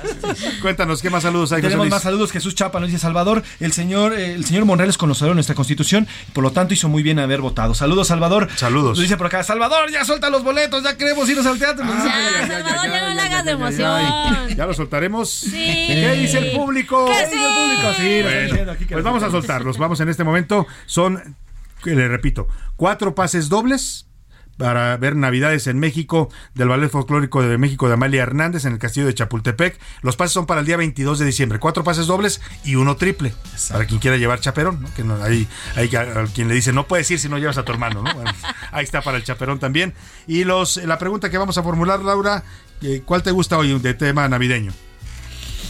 Cuéntanos, ¿qué más saludos hay, José Tenemos Luis? más saludos. Jesús Chapa nos dice Salvador. El señor, eh, el señor Monreal es conocedor de nuestra constitución, por lo tanto hizo muy bien haber votado. Saludos, Salvador. Saludos. Nos dice por acá, Salvador, ya suelta los boletos, ya queremos irnos al teatro. Dice- Ya, Salvador, ya no le hagas de emoción. ¿Ya lo soltaremos? Sí. ¿Qué dice el público? ¿Qué sí. dice el público? Sí, Bueno, aquí pues vamos a soltarlos. Vamos en este momento. Son, que le repito, cuatro pases dobles para ver Navidades en México del Ballet Folclórico de México de Amalia Hernández en el Castillo de Chapultepec. Los pases son para el día 22 de diciembre. Cuatro pases dobles y uno triple. Para quien quiera llevar chaperón, ¿no? Que no, hay, hay a quien le dice, no puedes ir si no llevas a tu hermano, ¿no? Bueno, ahí está para el chaperón también. Y los la pregunta que vamos a formular, Laura, eh, ¿cuál te gusta hoy de tema navideño?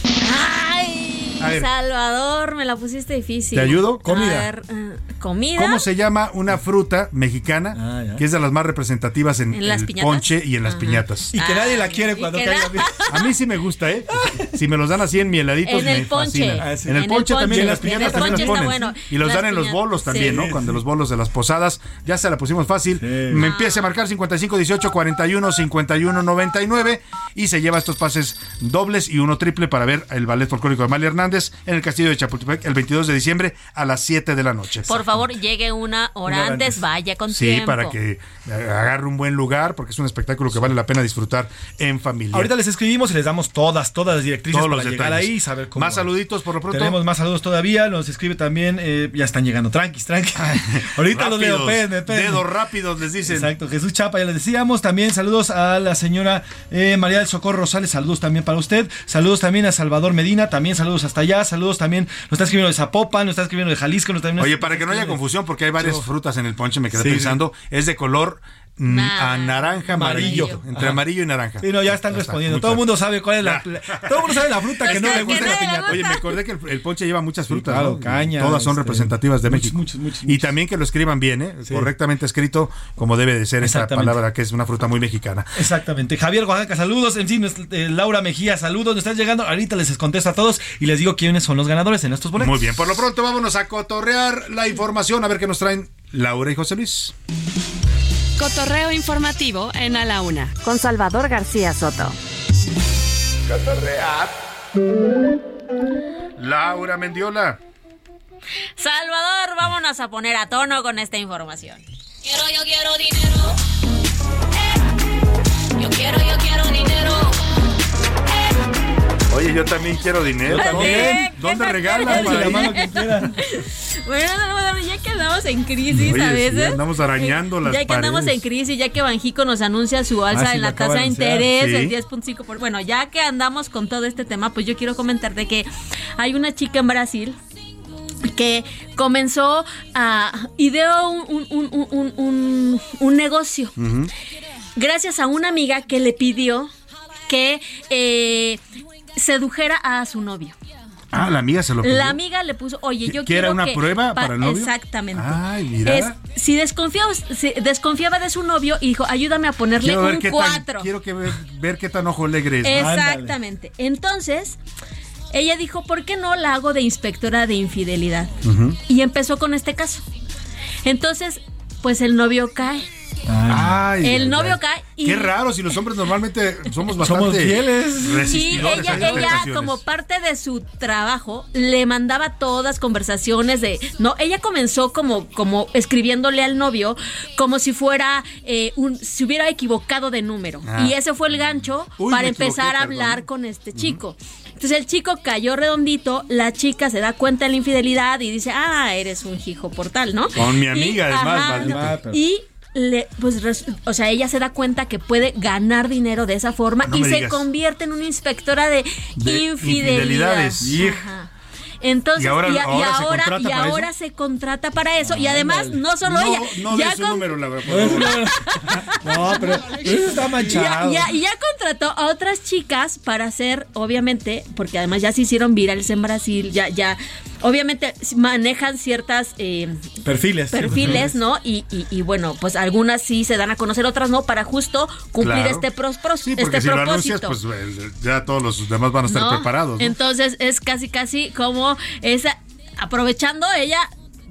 Ay. Salvador, me la pusiste difícil. ¿Te ayudo? Comida. A ver, eh, comida. ¿Cómo se llama una fruta mexicana que es de las más representativas en, ¿En las el piñatas? ponche y en las piñatas? Y que nadie la quiere y cuando caiga. na- A mí sí me gusta, ¿eh? Si me los dan así en mieladitos, En el me ponche. fascina. Ah, sí. En el En el ponche también, en las ponche. piñatas En también las ponche está ponen. bueno. Y los Las dan en los piñatas, bolos también, sí. ¿no? Cuando los bolos de las posadas, ya se la pusimos fácil. Me empieza a marcar 55 18 41 51 99 y se lleva estos pases dobles y uno triple para ver el ballet folclórico de Amalia Hernández en el Castillo de Chapultepec el 22 de diciembre a las 7 de la noche. Por favor, llegue una hora Una hora antes, antes. vaya con Sí, tiempo. para que agarre un buen lugar, porque es un espectáculo que vale la pena disfrutar en familia. Ahorita les escribimos y les damos todas, todas las directrices Todos para los llegar detalles. ahí y saber cómo. Más saluditos por lo pronto. Tenemos más saludos todavía. Nos escribe también, eh, ya están llegando, tranquis, tranquis. Ahorita los leo, espérenme, espérenme. Dedos rápidos les dicen. Exacto, Jesús Chapa, ya les decíamos. También saludos a la señora eh, María del Socorro Rosales, saludos también para usted. Saludos también a Salvador Medina, también saludos hasta allá. Saludos también, nos está escribiendo de Zapopan, nos está escribiendo de Jalisco. Nos también Oye, para que no haya confusión, porque hay varias frutas en el ponche, me quedé Sí, pensando, es de color mm, Nada. a naranja amarillo, Amarillo. entre Ajá. amarillo y naranja. Sí, no, ya están está, respondiendo. Todo el mundo sabe cuál es la, la- todo el mundo sabe la fruta que no le gusta la piñata. Oye, me acordé que el, el ponche lleva muchas frutas, claro, ¿no? caña, Todas son este, representativas de muchos, México. muchos, muchos, Y también que lo escriban bien, ¿eh? Correctamente escrito, como debe de ser esta Exactamente. palabra que es una fruta muy mexicana. Exactamente. Javier Oaxaca, saludos. En fin, eh, Laura Mejía, saludos. Nos están llegando. Ahorita les contesto a todos y les digo quiénes son los ganadores en estos boletos. Muy bien, por lo pronto vámonos a cotorrear la información, a ver qué nos traen Laura y José Luis. Cotorreo informativo en A la Una, con Salvador García Soto. Laura Mendiola. Salvador, vámonos a poner a tono con esta información. Quiero, yo quiero dinero. Eh. Yo quiero, yo quiero dinero. Oye, yo también quiero dinero. Yo también. ¿Dónde por ahí? La mano que Bueno, no, no, ya que andamos en crisis Oye, a sí, veces. andamos arañando las Ya que andamos en crisis, ya que Banjico nos anuncia su alza Ah, sí, en la tasa de interés, Sí. el 10.5%. por- Bueno, ya que andamos con todo este tema, pues yo quiero comentarte que hay una chica en Brasil que comenzó a ideó un, un, un, un, un- un negocio gracias a una amiga que le pidió que eh, sedujera a su novio. Ah, la amiga se lo pidió. La amiga le puso, oye, yo ¿Que era quiero una que prueba para el novio? Exactamente. Ay, mira. Es- si desconfiaba, si desconfiaba de su novio y dijo, ayúdame a ponerle Quiero un qué tan, 4. quiero que ver, ver qué tan ojo alegre es. Exactamente. Entonces, ella dijo, ¿por qué no la hago de inspectora de infidelidad? Y empezó con este caso. Entonces, pues el novio cae. Ay, el ay, novio ay. cae y Qué raro, si los hombres normalmente somos Somos bastante fieles. Y ella, ella como parte de su trabajo, le mandaba todas conversaciones de... No, ella comenzó como, como escribiéndole al novio como si fuera eh, un... si hubiera equivocado de número. Ah. Y ese fue el gancho Uy, para empezar a perdón. hablar con este chico. Entonces el chico cayó redondito, la chica se da cuenta de la infidelidad y dice, ah, eres un hijo portal, ¿no? Con mi Y- amiga. ¿no? Y le, pues, res- o sea, ella se da cuenta que puede ganar dinero de esa forma No y se digas. convierte en una inspectora de, De infidelidad. infidelidades. Entonces, Y ahora- y, y ahora se ahora, contrata y para ahora eso. se contrata para eso. y además, no solo no, ella. No ya de su con- número, la verdad. No, pero eso está ya, manchado. ya, y ya contrató a otras chicas para hacer, obviamente, porque además ya se hicieron virales en Brasil, ya, ya, obviamente manejan ciertas eh, Perfiles. perfiles, ¿no? Y, y, y bueno, pues algunas sí se dan a conocer, otras no, para justo cumplir Claro. este, pros, pros- Sí, porque este si lo propósito. anuncias, pues eh, ya todos los demás van a estar ¿no? preparados. ¿no? Entonces es casi, casi como esa, aprovechando ella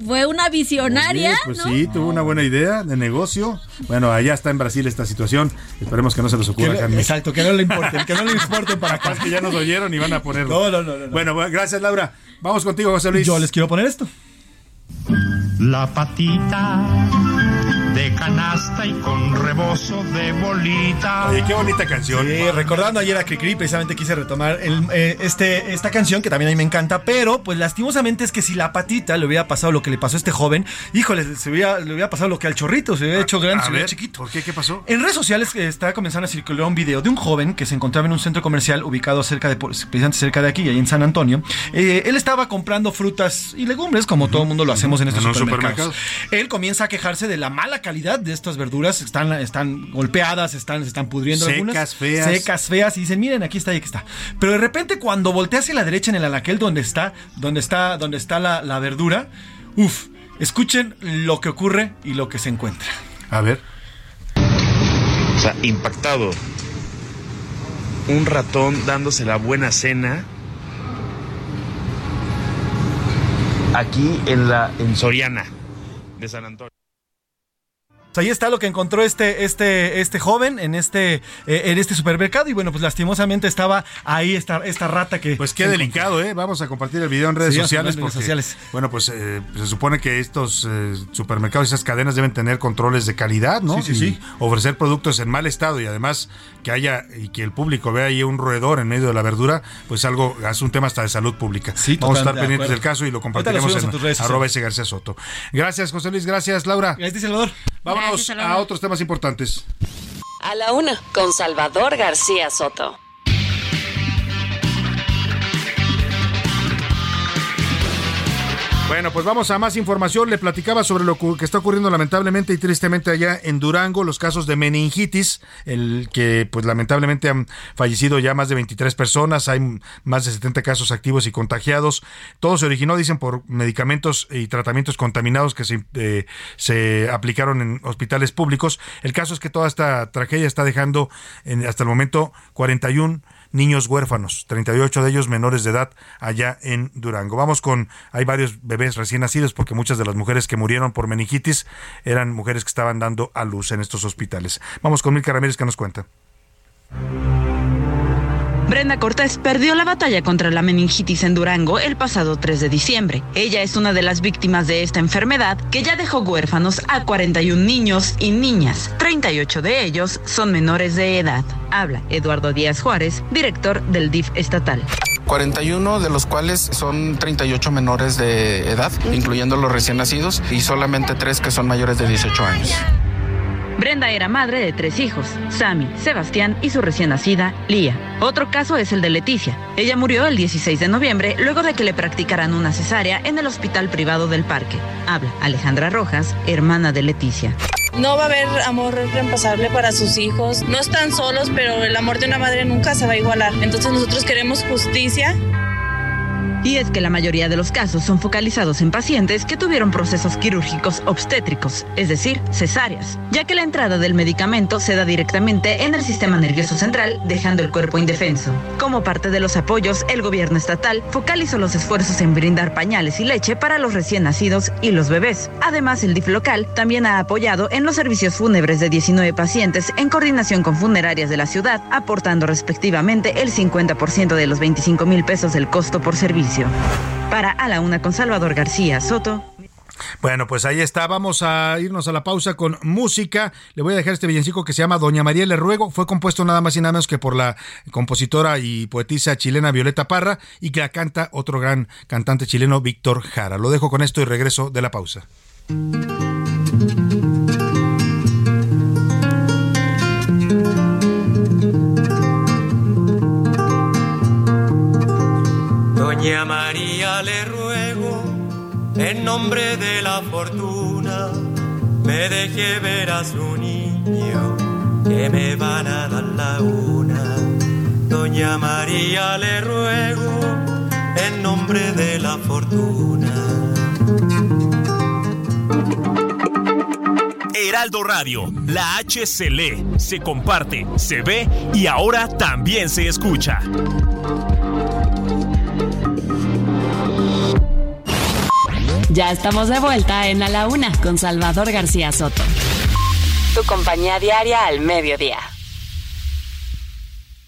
fue una visionaria, pues ¿no? sí, tuvo una buena idea de negocio. Bueno, allá está en Brasil esta situación. Esperemos que no se les ocurra Que- exacto, que no le importen, que no le importen para acá. Capaz que ya nos oyeron y van a ponerlo. No, no, no, no, no. Bueno, bueno, gracias, Laura. Vamos contigo, José Luis. Yo les quiero poner esto. La patita de canasta y con rebozo de bolita. Oye, qué bonita canción. Sí, recordando ayer a Cricri, precisamente quise retomar el, eh, este, esta canción que también a mí me encanta, pero pues lastimosamente es que si la patita le hubiera pasado lo que le pasó a este joven, híjole, se hubiera, le hubiera pasado lo que al chorrito, se hubiera hecho grande, A se hubiera ver, chiquito. ¿por qué? ¿Qué pasó? En redes sociales eh, está comenzando a circular un video de un joven que se encontraba en un centro comercial ubicado cerca de, precisamente cerca de aquí, ahí en San Antonio. Eh, él estaba comprando frutas y legumbres, como todo el mundo lo hacemos en estos En supermercados. Él comienza a quejarse de la mala calidad de estas verduras, están, están golpeadas, están, se están pudriendo Secas, algunas. feas. Secas, feas, y dicen, miren, aquí está y aquí está. Pero de repente cuando voltea hacia la derecha en el anaquel donde está, donde está, donde está la, la verdura, uff, escuchen lo que ocurre y lo que se encuentra. A ver. O sea, impactado. Un ratón dándose la buena cena. Aquí en la en Soriana de San Antonio. Pues ahí está lo que encontró este, este, este joven en este, eh, en este supermercado. Y bueno, pues lastimosamente estaba ahí esta, esta rata que. Pues qué delicado, ¿eh? Vamos a compartir el video en redes Sí, en sociales. redes porque, sociales. Bueno, pues eh, se supone que estos eh, supermercados, esas cadenas deben tener controles de calidad, ¿no? Sí, sí, Y sí. Ofrecer productos en mal estado y además que haya y que el público vea ahí un roedor en medio de la verdura, pues algo, es un tema hasta de salud pública. Sí, Vamos a estar de pendientes del caso y lo compartiremos en redes arroba ese García Soto. Gracias, José Luis. Gracias, Laura. Gracias, Salvador. Vámonos Gracias, Salvador. a otros temas importantes. A la una, con Salvador García Soto. Bueno, pues vamos a más información. Le platicaba sobre lo que está ocurriendo lamentablemente y tristemente allá en Durango, los casos de meningitis, el que pues lamentablemente han fallecido ya más de 23 personas, hay más de 70 casos activos y contagiados. Todo se originó, dicen, por medicamentos y tratamientos contaminados que se, eh, se aplicaron en hospitales públicos. El caso es que toda esta tragedia está dejando en, hasta el momento 41 niños huérfanos, 38 de ellos menores de edad allá en Durango. Vamos con, hay varios bebés recién nacidos porque muchas de las mujeres que murieron por meningitis eran mujeres que estaban dando a luz en estos hospitales. Vamos con Milka Ramírez que nos cuenta. Brenda Cortés perdió la batalla contra la meningitis en Durango el pasado 3 de diciembre. Ella es una de las víctimas de esta enfermedad que ya dejó huérfanos a 41 niños y niñas. 38 de ellos son menores de edad. Habla Eduardo Díaz Juárez, director del DIF estatal. 41 de los cuales son 38 menores de edad, incluyendo los recién nacidos, y solamente 3 que son mayores de 18 años. Brenda era madre de tres hijos, Sammy, Sebastián y su recién nacida, Lía. Otro caso es el de Leticia. Ella murió el 16 de noviembre luego de que le practicaran una cesárea en el hospital privado del parque. Habla Alejandra Rojas, hermana de Leticia. No va a haber amor reemplazable para sus hijos. No están solos, pero el amor de una madre nunca se va a igualar. Entonces nosotros queremos justicia y es que la mayoría de los casos son focalizados en pacientes que tuvieron procesos quirúrgicos obstétricos, es decir, cesáreas, ya que la entrada del medicamento se da directamente en el sistema nervioso central, dejando el cuerpo indefenso. Como parte de los apoyos, el gobierno estatal focalizó los esfuerzos en brindar pañales y leche para los recién nacidos y los bebés. Además, el DIF local también ha apoyado en los servicios fúnebres de 19 pacientes en coordinación con funerarias de la ciudad, aportando respectivamente el 50% de los 25 mil pesos del costo por servicio. Para A la Una con Salvador García Soto. Bueno, pues ahí está. Vamos a irnos a la pausa con música. Le voy a dejar este villancico que se llama Doña María Le Ruego. Fue compuesto nada más y nada menos que por la compositora y poetisa chilena Violeta Parra y que la canta otro gran cantante chileno, Víctor Jara. Lo dejo con esto y regreso de la pausa. Doña María le ruego, en nombre de la fortuna, me deje ver a su niño, que me van a dar la una. Doña María le ruego, en nombre de la fortuna. Heraldo Radio, la H se lee, se comparte, se ve y ahora también se escucha. Ya estamos de vuelta en A la Una con Salvador García Soto. Tu compañía diaria al mediodía.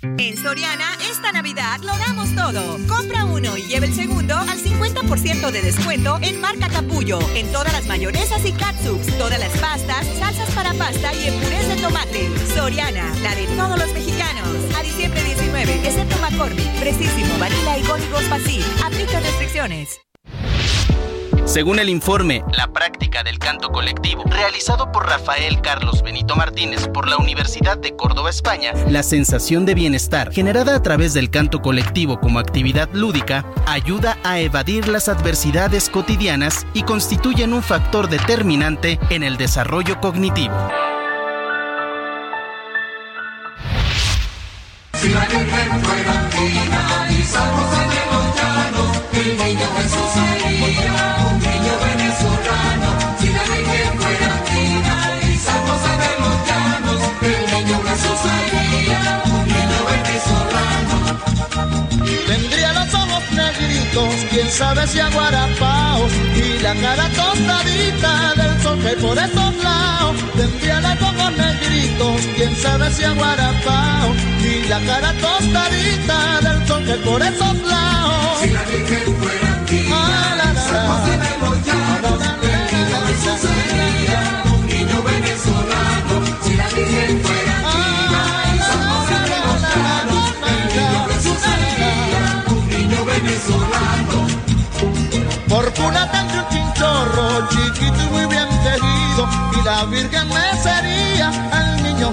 En Soriana, esta Navidad lo damos todo. Compra uno y lleve el segundo al 50% de descuento en marca Capullo, en todas las mayonesas y catsups, todas las pastas, salsas para pasta y en purés de tomate. Soriana, la de todos los mexicanos. A diciembre 19, excepto McCormick, Precisísimo, Vanilla y Códigos Basil. Aplica restricciones. Según el informe La práctica del canto colectivo, realizado por Rafael Carlos Benito Martínez por la Universidad de Córdoba, España, la sensación de bienestar generada a través del canto colectivo como actividad lúdica ayuda a evadir las adversidades cotidianas y constituyen un factor determinante en el desarrollo cognitivo. Si la Virgen fuera fina y San José de los el niño Jesús sería un niño venezolano. Si la Virgen fuera fina y San José de los el niño Jesús sería un niño venezolano. Tendría los ojos negritos, quién sabe si aguarapaos y la cara tostadita del sol que por esos lados. Tendría los ojos negritos, quién sabe si aguarapaos y la cara tostadita del sol que por esos lados. Si la Virgen fuera fina Ah, la, la, la. Un niño venezolano. Si la Virgen fuera venezolano. Por cuna tendría un chinchorro chiquito y muy bien tejido y la Virgen me sería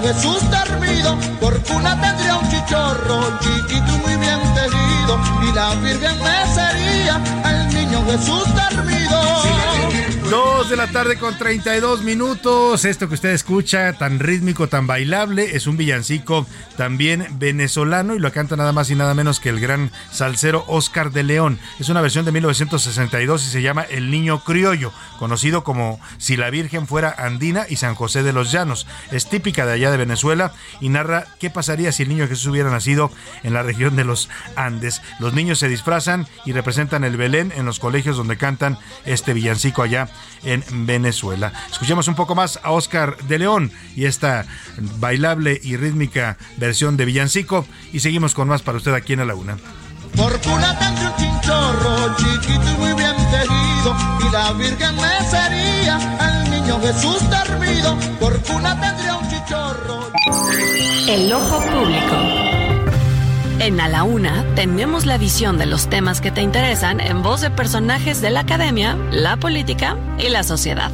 Jesús dormido. Por cuna tendría un chichorro chiquito y muy bien tejido y la Virgen me sería al niño Jesús dormido. Dos de la tarde con 32 minutos. Esto que usted escucha, tan rítmico, tan bailable, es un villancico también venezolano y lo canta nada más y nada menos que el gran salsero Oscar de León. Es una versión de 1962 y se llama El Niño Criollo, conocido como Si la Virgen fuera andina y San José de los Llanos. Es típica de allá de Venezuela y narra qué pasaría si el niño Jesús hubiera nacido en la región de los Andes. Los niños se disfrazan y representan el Belén en los colegios donde cantan este villancico allá en Venezuela. Escuchemos un poco más a Oscar de León y esta bailable y rítmica versión de villancico y seguimos con más para usted aquí en A la Una. Por cuna tendré un chinchorro chiquito y muy bien tejido y la Virgen me sería al niño Jesús dormido. Por cuna tendría un chinchorro. El ojo público. En A la Una tenemos la visión de los temas que te interesan en voz de personajes de la academia, la política y la sociedad.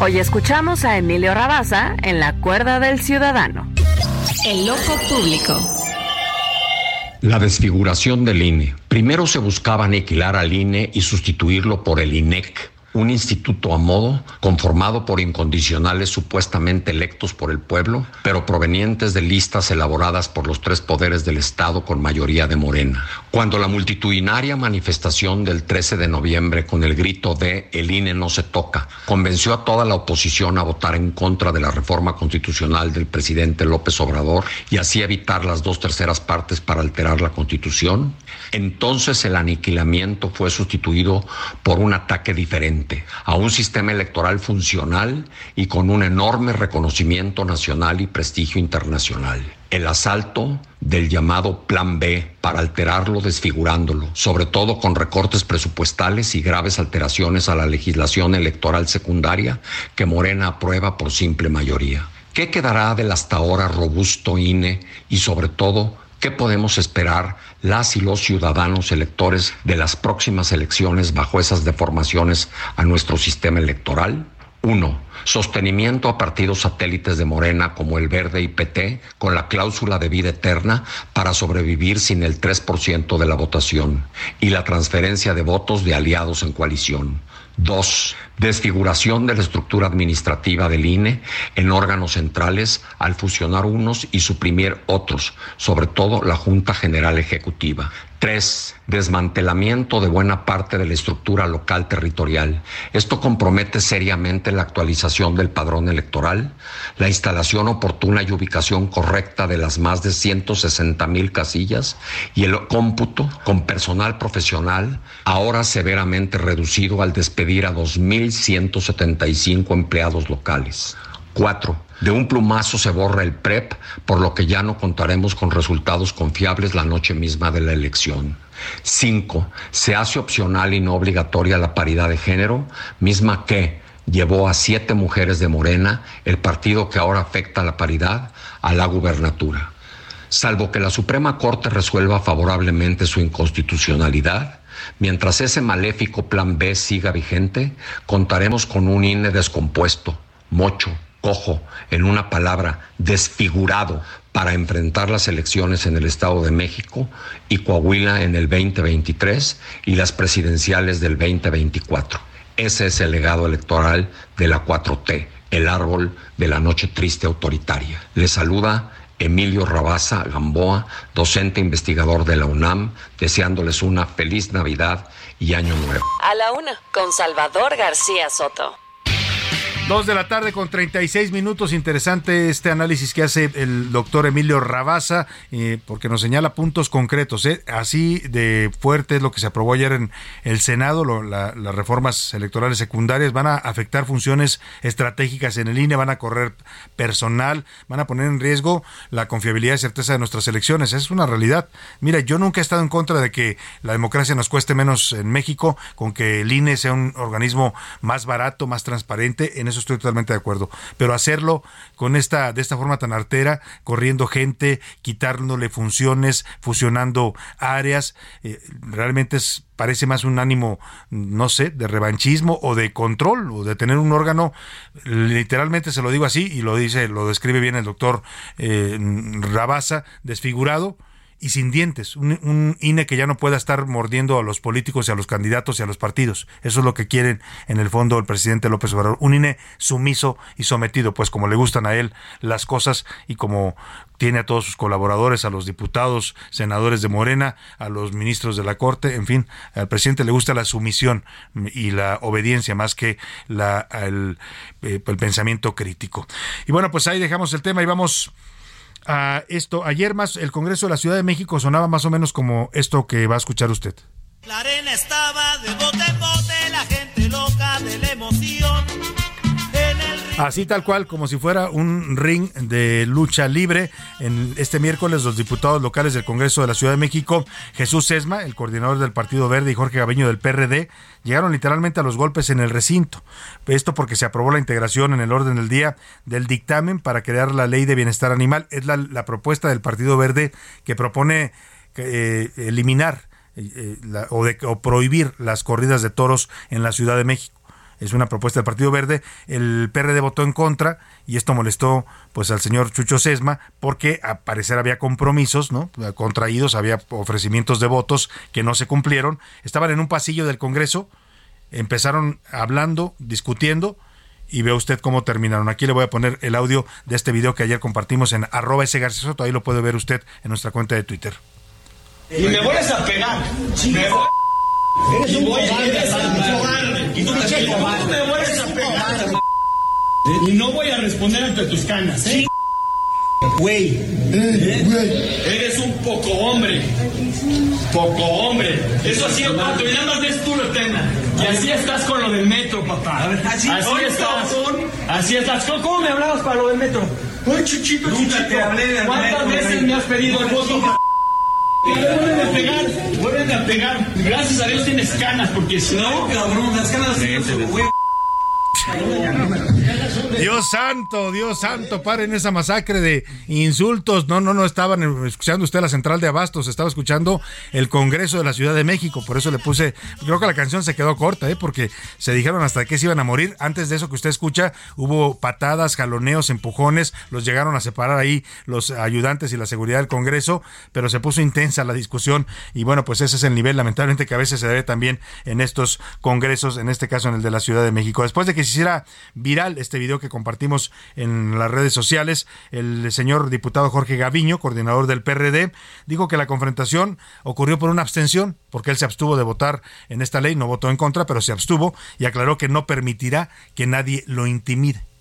Hoy escuchamos a Emilio Rabaza en La Cuerda del Ciudadano. El ojo público. La desfiguración del INE. Primero se buscaba aniquilar al INE y sustituirlo por el INEC un instituto a modo conformado por incondicionales supuestamente electos por el pueblo, pero provenientes de listas elaboradas por los tres poderes del Estado con mayoría de Morena. Cuando la multitudinaria manifestación del 13 de noviembre con el grito de El INE no se toca convenció a toda la oposición a votar en contra de la reforma constitucional del presidente López Obrador y así evitar las dos terceras partes para alterar la constitución, entonces el aniquilamiento fue sustituido por un ataque diferente a un sistema electoral funcional y con un enorme reconocimiento nacional y prestigio internacional. El asalto del llamado Plan B para alterarlo desfigurándolo, sobre todo con recortes presupuestales y graves alteraciones a la legislación electoral secundaria que Morena aprueba por simple mayoría. ¿Qué quedará del hasta ahora robusto INE y sobre todo ¿Qué podemos esperar las y los ciudadanos electores de las próximas elecciones bajo esas deformaciones a nuestro sistema electoral? Uno, sostenimiento a partidos satélites de Morena como el Verde y PT con la cláusula de vida eterna para sobrevivir sin el 3% de la votación y la transferencia de votos de aliados en coalición. Dos, desfiguración de la estructura administrativa del INE en órganos centrales al fusionar unos y suprimir otros, sobre todo la Junta General Ejecutiva. Tres, desmantelamiento de buena parte de la estructura local territorial. Esto compromete seriamente la actualización del padrón electoral, la instalación oportuna y ubicación correcta de las más de 160 mil casillas y el cómputo con personal profesional, ahora severamente reducido al despedir a 2.175 empleados locales. Cuatro, de un plumazo se borra el PREP, por lo que ya no contaremos con resultados confiables la noche misma de la elección. 5. Se hace opcional y no obligatoria la paridad de género, misma que llevó a siete mujeres de Morena, el partido que ahora afecta la paridad, a la gubernatura. Salvo que la Suprema Corte resuelva favorablemente su inconstitucionalidad, mientras ese maléfico plan B siga vigente, contaremos con un INE descompuesto, mocho, cojo, en una palabra, desfigurado para enfrentar las elecciones en el Estado de México y Coahuila en el 2023 y las presidenciales del 2024. Ese es el legado electoral de la 4T, el árbol de la noche triste autoritaria. Le saluda Emilio Rabaza Gamboa, docente investigador de la UNAM, deseándoles una feliz Navidad y Año Nuevo. A la una, con Salvador García Soto. Dos de la tarde con 36 minutos. Interesante este análisis que hace el doctor Emilio Rabaza, eh, porque nos señala puntos concretos. ¿eh? Así de fuerte es lo que se aprobó ayer en el Senado. las reformas electorales secundarias van a afectar funciones estratégicas en el INE, van a correr personal, van a poner en riesgo la confiabilidad y certeza de nuestras elecciones. Es una realidad. Mira, yo nunca he estado en contra de que la democracia nos cueste menos en México, con que el INE sea un organismo más barato, más transparente. En eso estoy totalmente de acuerdo. Pero hacerlo con esta, de esta forma tan artera, corriendo gente, quitándole funciones, fusionando áreas, eh, realmente es parece más un ánimo, no sé, de revanchismo o de control o de tener un órgano, literalmente se lo digo así y lo dice, lo describe bien el doctor eh, Rabasa, desfigurado y sin dientes, un, un, INE que ya no pueda estar mordiendo a los políticos y a los candidatos y a los partidos. Eso es lo que quieren en el fondo el presidente López Obrador, un INE sumiso y sometido, pues como le gustan a él las cosas y como tiene a todos sus colaboradores, a los diputados, senadores de Morena, a los ministros de la Corte, en fin, al presidente le gusta la sumisión y la obediencia más que la, el, eh, el pensamiento crítico. Y bueno, pues ahí dejamos el tema y vamos a esto. Ayer más el Congreso de la Ciudad de México sonaba más o menos como esto que va a escuchar usted. La arena estaba de bote en bote, la gente Así tal cual, como si fuera un ring de lucha libre. En este miércoles, los diputados locales del Congreso de la Ciudad de México, Jesús Sesma, el coordinador del Partido Verde, y Jorge Gabeño del PRD, llegaron literalmente a los golpes en el recinto. Esto porque se aprobó la integración en el orden del día del dictamen para crear la ley de bienestar animal. Es la, propuesta del Partido Verde que propone eh, eliminar eh, la, o, de, o prohibir las corridas de toros en la Ciudad de México es una propuesta del Partido Verde, el PRD votó en contra y esto molestó pues al señor Chucho Sesma porque a parecer había compromisos, ¿no? contraídos, había ofrecimientos de votos que no se cumplieron, estaban en un pasillo del Congreso, empezaron hablando, discutiendo y ve usted cómo terminaron. Aquí le voy a poner el audio de este video que ayer compartimos en arroba ese García Soto, ahí lo puede ver usted en nuestra cuenta de Twitter. Y me vuelves a pegar. Me voy Eres un cobarde. Y tú me vuelves a pegar. Y no voy a responder ante tus canas, ¿eh? Güey. Eres un poco hombre. Poco hombre. Eso ha sido tanto. Y nada más ves tú lo tenga. Y así estás con lo del metro, papá. así, estás. Así estás. ¿Cómo me hablabas para lo del metro? Uy, chuchito, Nunca te hablé del ¿Cuántas veces me has pedido el voto? Vuelven a pegar, vuelven a pegar. Gracias a Dios tienes canas, porque si no, cabrón, las canas Dios santo, Dios santo, paren esa masacre de insultos. No, no, no estaban escuchando usted la central de Abastos, estaba escuchando el Congreso de la Ciudad de México. Por eso le puse, creo que la canción se quedó corta, ¿eh? porque se dijeron hasta que se iban a morir. Antes de eso que usted escucha, hubo patadas, jaloneos, empujones, los llegaron a separar ahí los ayudantes y la seguridad del Congreso, pero se puso intensa la discusión. Y bueno, pues ese es el nivel, lamentablemente, que a veces se debe también en estos congresos, en este caso en el de la Ciudad de México. Después de que se hiciera viral este video que compartimos en las redes sociales, el señor diputado Jorge Gaviño, coordinador del PRD, dijo que la confrontación ocurrió por una abstención, porque él se abstuvo de votar en esta ley, no votó en contra, pero se abstuvo y aclaró que no permitirá que nadie lo intimide.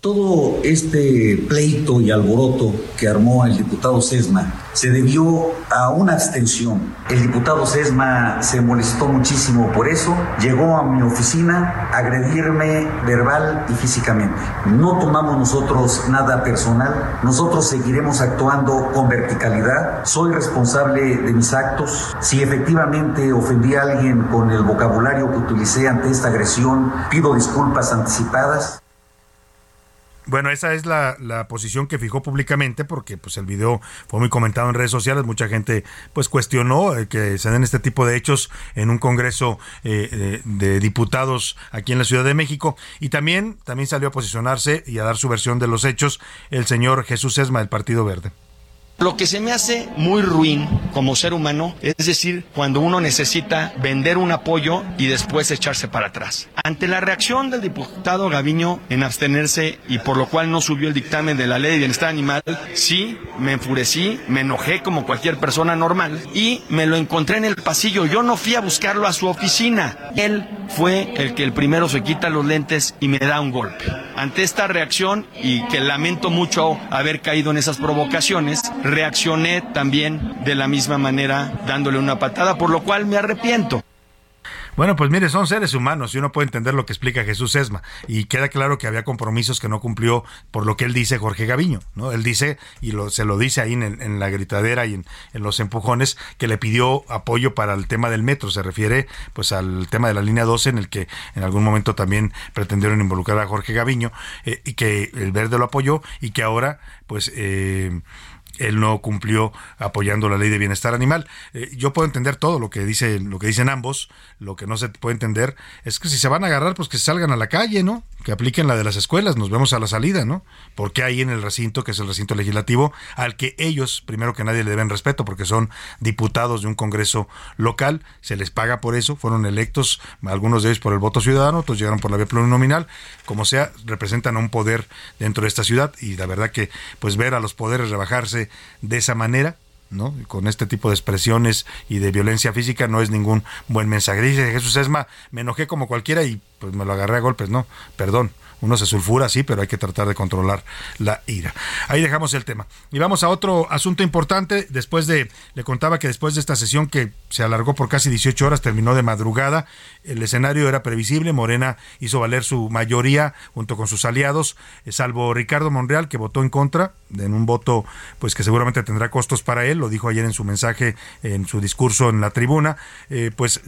Todo este pleito y alboroto que armó el diputado Sesma se debió a una abstención. El diputado Sesma se molestó muchísimo por eso, llegó a mi oficina a agredirme verbal y físicamente. No tomamos nosotros nada personal, nosotros seguiremos actuando con verticalidad. Soy responsable de mis actos. Si efectivamente ofendí a alguien con el vocabulario que utilicé ante esta agresión, pido disculpas anticipadas. Bueno, esa es la, la, posición que fijó públicamente porque pues el video fue muy comentado en redes sociales, mucha gente pues cuestionó eh, que se den este tipo de hechos en un congreso eh, de, de, diputados aquí en la Ciudad de México y también también salió a posicionarse y a dar su versión de los hechos el señor Jesús Esma del Partido Verde. Lo que se me hace muy ruin como ser humano es decir, cuando uno necesita vender un apoyo y después echarse para atrás. Ante la reacción del diputado Gaviño en abstenerse y por lo cual no subió el dictamen de la ley de bienestar animal, sí, me enfurecí, me enojé como cualquier persona normal y me lo encontré en el pasillo. Yo no fui a buscarlo a su oficina. Él fue el que el primero se quita los lentes y me da un golpe. Ante esta reacción y que lamento mucho haber caído en esas provocaciones, reaccioné también de la misma manera dándole una patada, por lo cual me arrepiento. Bueno, pues mire, son seres humanos y uno puede entender lo que explica Jesús Esma. Y queda claro que había compromisos que no cumplió por lo que él dice Jorge Gaviño. ¿no? Él dice, y lo, se lo dice ahí en, la gritadera y en, en, los empujones, que le pidió apoyo para el tema del metro. Se refiere pues al tema de la línea 12 en el que en algún momento también pretendieron involucrar a Jorge Gaviño eh, y que el verde lo apoyó y que ahora pues... Eh, él no cumplió apoyando la ley de bienestar animal. Eh, yo puedo entender todo lo que dice, lo que dicen ambos. Lo que no se puede entender es que si se van a agarrar, pues que salgan a la calle, ¿no? Que apliquen la de las escuelas. Nos vemos a la salida, ¿no? Porque ahí en el recinto, que es el recinto legislativo, al que ellos, primero que nadie, le deben respeto, porque son diputados de un congreso local, se les paga por eso, fueron electos, algunos de ellos por el voto ciudadano, otros llegaron por la vía plurinominal, como sea, representan a un poder dentro de esta ciudad y la verdad que pues ver a los poderes rebajarse de esa manera, ¿no? Con este tipo de expresiones y de violencia física no es ningún buen mensaje. Dice Jesús Esma, me enojé como cualquiera y pues me lo agarré a golpes, no, perdón uno se sulfura, sí, pero hay que tratar de controlar la ira. Ahí dejamos el tema. Y vamos a otro asunto importante. Después de, le contaba que después de esta sesión que se alargó por casi 18 horas, terminó de madrugada, el escenario era previsible. Morena hizo valer su mayoría junto con sus aliados, eh, salvo Ricardo Monreal, que votó en contra, en un voto pues que seguramente tendrá costos para él, lo dijo ayer en su mensaje, en su discurso en la tribuna, eh, pues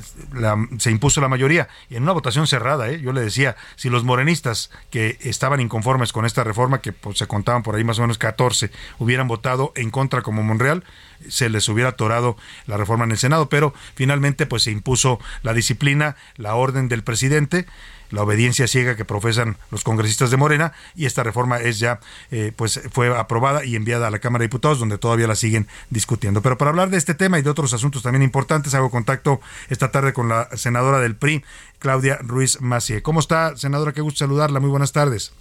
se impuso la mayoría. Y en una votación cerrada, eh, yo le decía, si los morenistas que estaban inconformes con esta reforma, que pues, se contaban por ahí más o menos 14, hubieran votado en contra como Monreal, se les hubiera atorado la reforma en el Senado, pero finalmente pues se impuso la disciplina, la orden del presidente la obediencia ciega que profesan los congresistas de Morena y esta reforma es ya eh, pues fue aprobada y enviada a la Cámara de Diputados donde todavía la siguen discutiendo. Pero para hablar de este tema y de otros asuntos también importantes hago contacto esta tarde con la senadora del PRI, Claudia Ruiz Macié. ¿Cómo está, senadora? Qué gusto saludarla. Muy buenas tardes.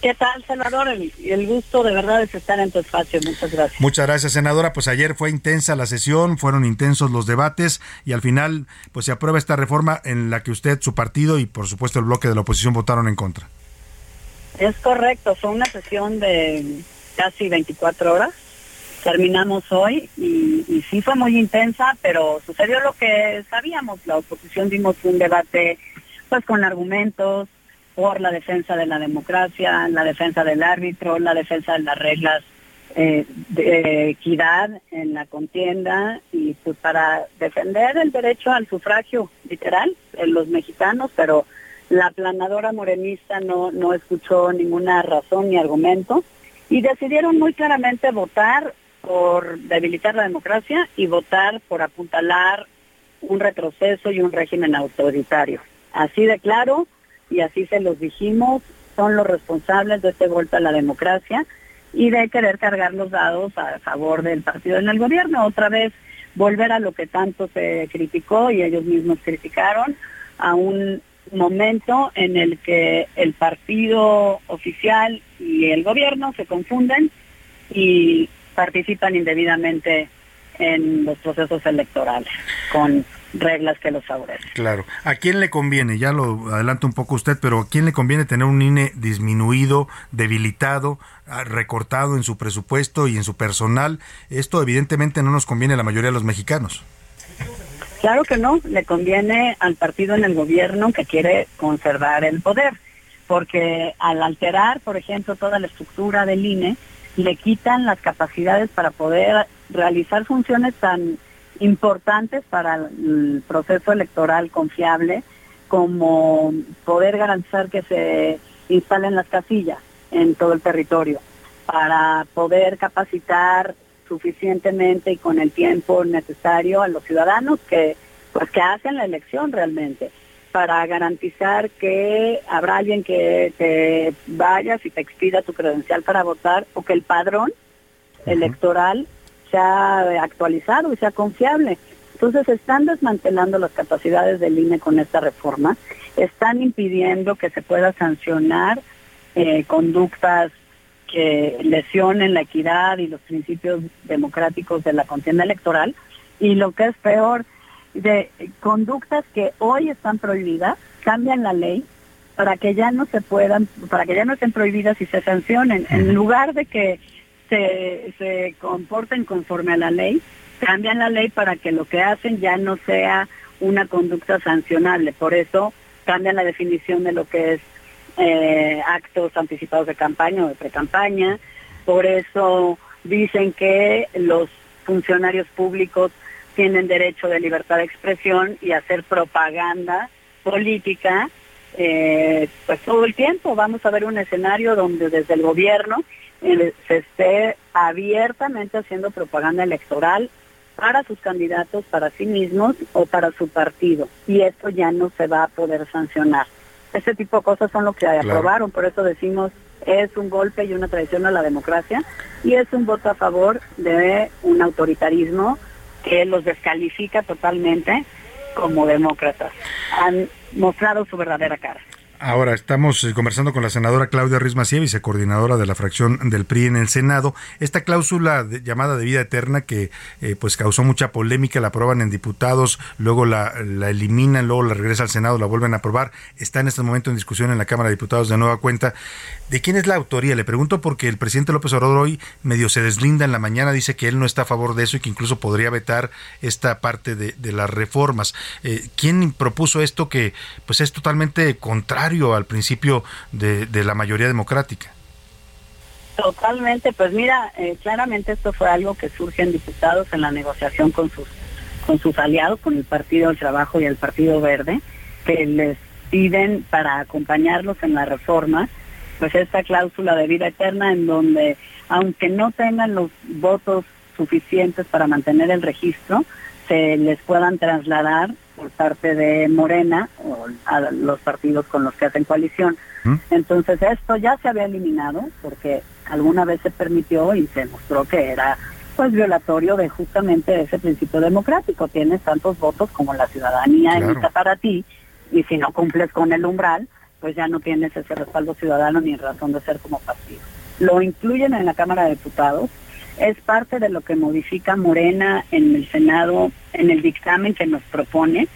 ¿Qué tal, senador? El, gusto de verdad es estar en tu espacio. Muchas gracias. Muchas gracias, senadora. Pues ayer fue intensa la sesión, fueron intensos los debates y al final pues se aprueba esta reforma en la que usted, su partido y por supuesto el bloque de la oposición votaron en contra. Es correcto, fue una sesión de casi 24 horas. Terminamos hoy y, y sí fue muy intensa, pero sucedió lo que sabíamos. La oposición dimos un debate pues con argumentos, por la defensa de la democracia, la defensa del árbitro, la defensa de las reglas eh, de equidad en la contienda y pues para defender el derecho al sufragio literal en los mexicanos, pero la planadora morenista no, no escuchó ninguna razón ni argumento y decidieron muy claramente votar por debilitar la democracia y votar por apuntalar un retroceso y un régimen autoritario. Así de claro, y así se los dijimos, son los responsables de este golpe a la democracia y de querer cargar los dados a favor del partido en el gobierno. Otra vez volver a lo que tanto se criticó y ellos mismos criticaron, a un momento en el que el partido oficial y el gobierno se confunden y participan indebidamente en los procesos electorales con reglas que los favorecen. Claro. ¿A quién le conviene? Ya lo adelanta un poco usted, pero ¿a quién le conviene tener un INE disminuido, debilitado, ah, recortado en su presupuesto y en su personal? Esto evidentemente no nos conviene a la mayoría de los mexicanos. Claro que no, le conviene al partido en el gobierno que quiere conservar el poder, porque al alterar, por ejemplo, toda la estructura del INE, le quitan las capacidades para poder realizar funciones tan importantes para el proceso electoral confiable, como poder garantizar que se instalen las casillas en todo el territorio, para poder capacitar suficientemente y con el tiempo necesario a los ciudadanos que pues que hacen la elección realmente para garantizar que habrá alguien que te vayas y te expida tu credencial para votar o que el padrón electoral sea actualizado y sea confiable. Entonces están desmantelando las capacidades del INE con esta reforma, están impidiendo que se pueda sancionar eh, conductas que lesionen la equidad y los principios democráticos de la contienda electoral. Y lo que es peor, de conductas que hoy están prohibidas, cambian la ley para que ya no se puedan, para que ya no estén prohibidas y se sancionen, en lugar de que se, se comporten conforme a la ley, cambian la ley para que lo que hacen ya no sea una conducta sancionable. Por eso cambian la definición de lo que es eh, actos anticipados de campaña o de pre-campaña. Por eso dicen que los funcionarios públicos tienen derecho de libertad de expresión y hacer propaganda política eh, pues todo el tiempo. Vamos a ver un escenario donde desde el gobierno se esté abiertamente haciendo propaganda electoral para sus candidatos, para sí mismos o para su partido. Y esto ya no se va a poder sancionar. Este tipo de cosas son lo que aprobaron, por eso decimos es un golpe y una traición a la democracia y es un voto a favor de un autoritarismo que los descalifica totalmente como demócratas. Han mostrado su verdadera cara. Ahora estamos eh, conversando con la senadora Claudia Ruiz vicecoordinadora de la fracción del PRI en el Senado. Esta cláusula llamada de vida eterna que eh, pues causó mucha polémica, la aprueban en diputados, luego la, eliminan, luego la regresa al Senado, la vuelven a aprobar. Está en este momento en discusión en la Cámara de Diputados de nueva cuenta. ¿De quién es la autoría? Le pregunto porque el presidente López Obrador hoy medio se deslinda en la mañana, dice que él no está a favor de eso y que incluso podría vetar esta parte de, las reformas. Eh, ¿Quién propuso esto que pues es totalmente contrario al principio de, la mayoría democrática. Totalmente, pues mira, eh, claramente esto fue algo que surge en diputados en la negociación con sus aliados, con el Partido del Trabajo y el Partido Verde, que les piden para acompañarlos en la reforma, pues esta cláusula de vida eterna en donde, aunque no tengan los votos suficientes para mantener el registro, se les puedan trasladar por parte de Morena o a los partidos con los que hacen coalición. ¿Mm? Entonces esto ya se había eliminado porque alguna vez se permitió y se mostró que era pues violatorio de justamente ese principio democrático. Tienes tantos votos como la ciudadanía emita para ti y si no cumples con el umbral, pues ya no tienes ese respaldo ciudadano ni razón de ser como partido. Lo incluyen en la Cámara de Diputados es parte de lo que modifica Morena en el Senado, en el dictamen que nos propone,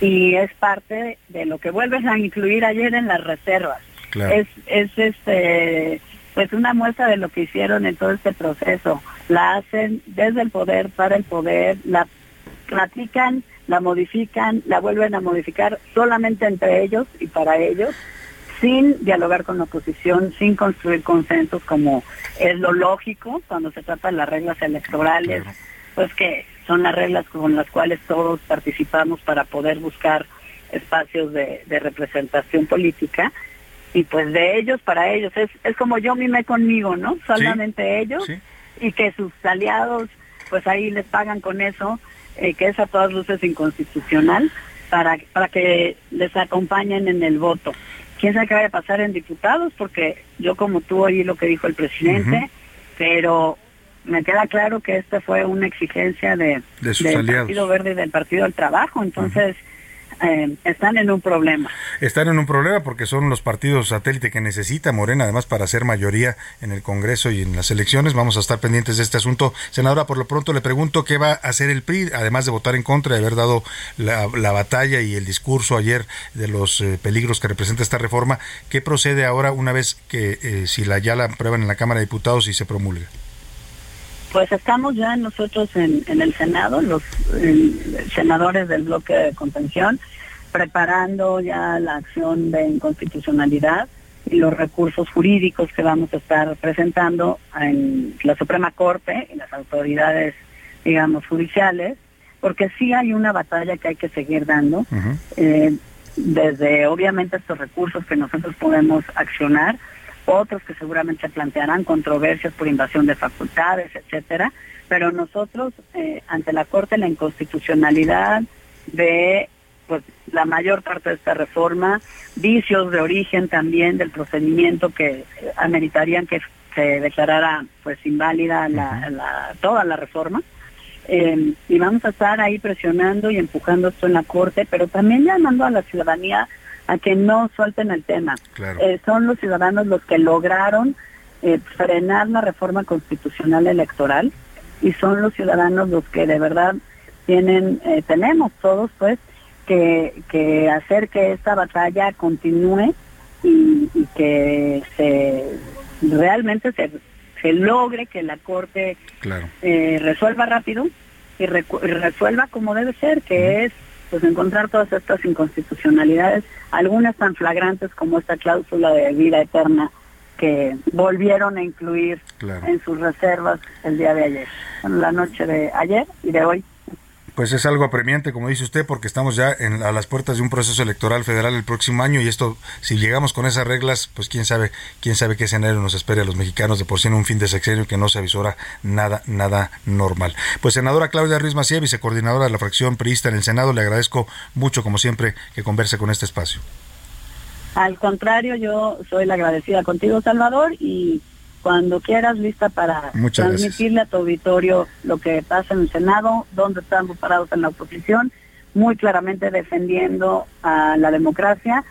y es parte de lo que vuelves a incluir ayer en las reservas. Es, es este pues una muestra de lo que hicieron en todo este proceso. La hacen desde el poder para el poder, la platican, la modifican, la vuelven a modificar solamente entre ellos y para ellos sin dialogar con la oposición, sin construir consensos como es lo lógico cuando se trata de las reglas electorales, pues que son las reglas con las cuales todos participamos para poder buscar espacios de, representación política. Y pues de ellos para ellos. Es, es como yo mime conmigo, ¿no? Solamente ellos. Y que sus aliados pues ahí les pagan con eso, eh, que es a todas luces inconstitucional para, para que les acompañen en el voto quién sabe qué vaya a pasar en diputados, porque yo como tú oí lo que dijo el presidente, pero me queda claro que esta fue una exigencia de, del Partido Verde y del Partido del Trabajo, entonces... Eh, están en un problema. Están en un problema porque son los partidos satélite que necesita Morena, además para hacer mayoría en el Congreso y en las elecciones. Vamos a estar pendientes de este asunto. Senadora, por lo pronto le pregunto qué va a hacer el PRI, además de votar en contra, de haber dado la, batalla y el discurso ayer de los eh, peligros que representa esta reforma. ¿Qué procede ahora una vez que eh, si la ya la aprueban en la Cámara de Diputados y se promulga? Pues estamos ya nosotros en, el Senado, los senadores del bloque de contención, preparando ya la acción de inconstitucionalidad y los recursos jurídicos que vamos a estar presentando en la Suprema Corte y las autoridades, digamos, judiciales, porque sí hay una batalla que hay que seguir dando, eh, desde obviamente estos recursos que nosotros podemos accionar, otros que seguramente plantearán controversias por invasión de facultades, etcétera, pero nosotros eh, ante la Corte la inconstitucionalidad de pues la mayor parte de esta reforma, vicios de origen también del procedimiento que ameritarían que se declarara pues inválida la, toda la reforma. Eh, y vamos a estar ahí presionando y empujando esto en la Corte, pero también llamando a la ciudadanía a que no suelten el tema. Eh, son los ciudadanos los que lograron eh, frenar la reforma constitucional electoral y son los ciudadanos los que de verdad tienen, eh, tenemos todos pues que, que hacer que esta batalla continúe y, que se realmente se, se logre que la Corte resuelva rápido y, resuelva como debe ser, que es pues encontrar todas estas inconstitucionalidades, algunas tan flagrantes como esta cláusula de vida eterna que volvieron a incluir en sus reservas el día de ayer, en la noche de ayer y de hoy. Pues es algo apremiante, como dice usted, porque estamos ya en, a las puertas de un proceso electoral federal el próximo año y esto, si llegamos con esas reglas, pues quién sabe, quién sabe qué escenario nos espera a los mexicanos de por sí en un fin de sexenio que no se avisora nada, nada normal. Pues senadora Claudia Ruiz Macía, vicecoordinadora de la fracción priista en el Senado, le agradezco mucho, como siempre, que converse con este espacio. Al contrario, yo soy la agradecida contigo, Salvador, y cuando quieras, lista para Muchas transmitirle a tu auditorio lo que pasa en el Senado, dónde estamos parados en la oposición, muy claramente defendiendo a la democracia.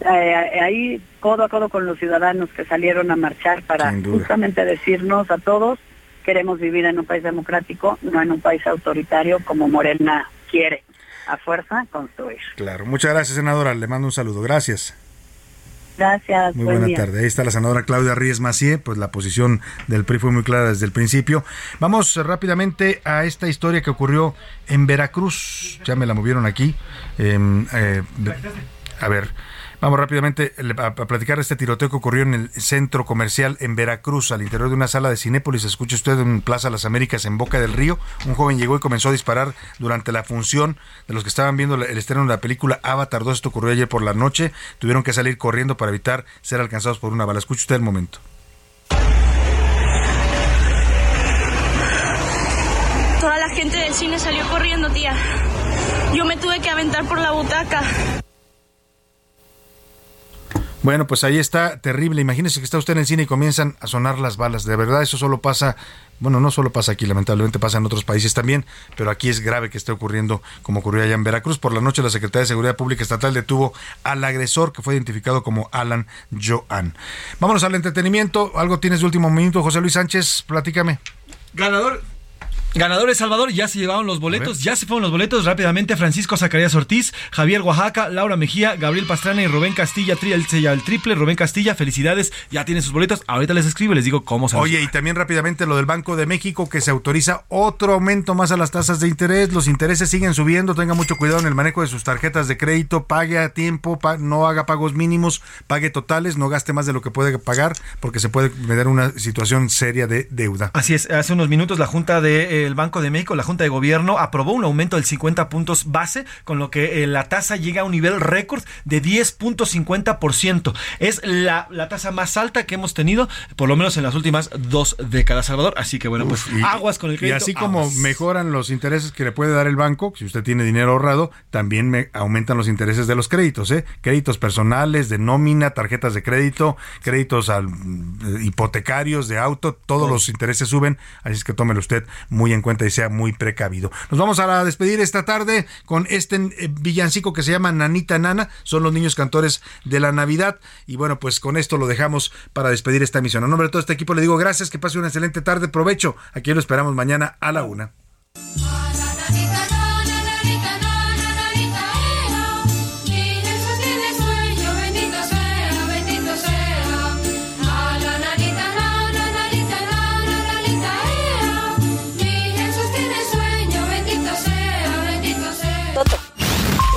Eh, ahí codo a codo con los ciudadanos que salieron a marchar para justamente decirnos a todos queremos vivir en un país democrático, no en un país autoritario como Morena quiere a fuerza construir. Claro, muchas gracias, senadora. Le mando un saludo. Gracias. Gracias. Muy buen buena día. tarde. Ahí está la senadora Claudia Ríez Macié, pues la posición del PRI fue muy clara desde el principio. Vamos rápidamente a esta historia que ocurrió en Veracruz. Ya me la movieron aquí. Em, eh, a ver. Vamos rápidamente a, platicar este tiroteo que ocurrió en el centro comercial en Veracruz, al interior de una sala de Cinépolis. Escuche usted en Plaza Las Américas, en Boca del Río. Un joven llegó y comenzó a disparar durante la función de los que estaban viendo el estreno de la película Avatar 2. Esto ocurrió ayer por la noche. Tuvieron que salir corriendo para evitar ser alcanzados por una bala. Escuche usted el momento. Toda la gente del cine salió corriendo, tía. Yo me tuve que aventar por la butaca. Bueno, pues ahí está, terrible. Imagínese que está usted en el cine y comienzan a sonar las balas. De verdad, eso solo pasa, bueno, no solo pasa aquí, lamentablemente pasa en otros países también, pero aquí es grave que esté ocurriendo como ocurrió allá en Veracruz. Por la noche, la Secretaría de Seguridad Pública Estatal detuvo al agresor que fue identificado como Alan Joan. Vámonos al entretenimiento. Algo tienes de último minuto, José Luis Sánchez, platícame. Ganador. Ganadores Salvador, ya se llevaron los boletos, ya se fueron los boletos rápidamente. Francisco Zacarías Ortiz, Javier Oaxaca, Laura Mejía, Gabriel Pastrana y Rubén Castilla, tri- el, el triple. Rubén Castilla, felicidades, ya tienen sus boletos. Ahorita les escribo y les digo cómo se Oye, y también rápidamente lo del Banco de México que se autoriza otro aumento más a las tasas de interés. Los intereses siguen subiendo. Tenga mucho cuidado en el manejo de sus tarjetas de crédito. Pague a tiempo, pa- no haga pagos mínimos, pague totales, no gaste más de lo que puede pagar porque se puede meter una situación seria de deuda. Así es, hace unos minutos la Junta del Banco de México, la Junta de Gobierno, aprobó un aumento del 50 puntos base, con lo que eh, la tasa llega a un nivel récord de 10.50%. Es la, la tasa más alta que hemos tenido, por lo menos en las últimas dos décadas, Salvador. Así que bueno, pues Y- aguas con el Y crédito. así como aguas. mejoran los intereses que le puede dar el banco, si usted tiene dinero ahorrado, también me aumentan los intereses de los créditos, ¿eh? Créditos personales, de nómina, tarjetas de crédito, créditos al- eh, hipotecarios, de auto, todos los intereses suben, así es que tómelo usted muy en cuenta y sea muy precavido. Nos vamos a despedir esta tarde con este eh, villancico que se llama Nanita Nana, son los niños cantores de la Navidad y bueno, pues con esto lo dejamos para despedir esta emisión. A nombre de todo este equipo le digo gracias, que pase una excelente tarde, provecho. Aquí lo esperamos mañana a la una.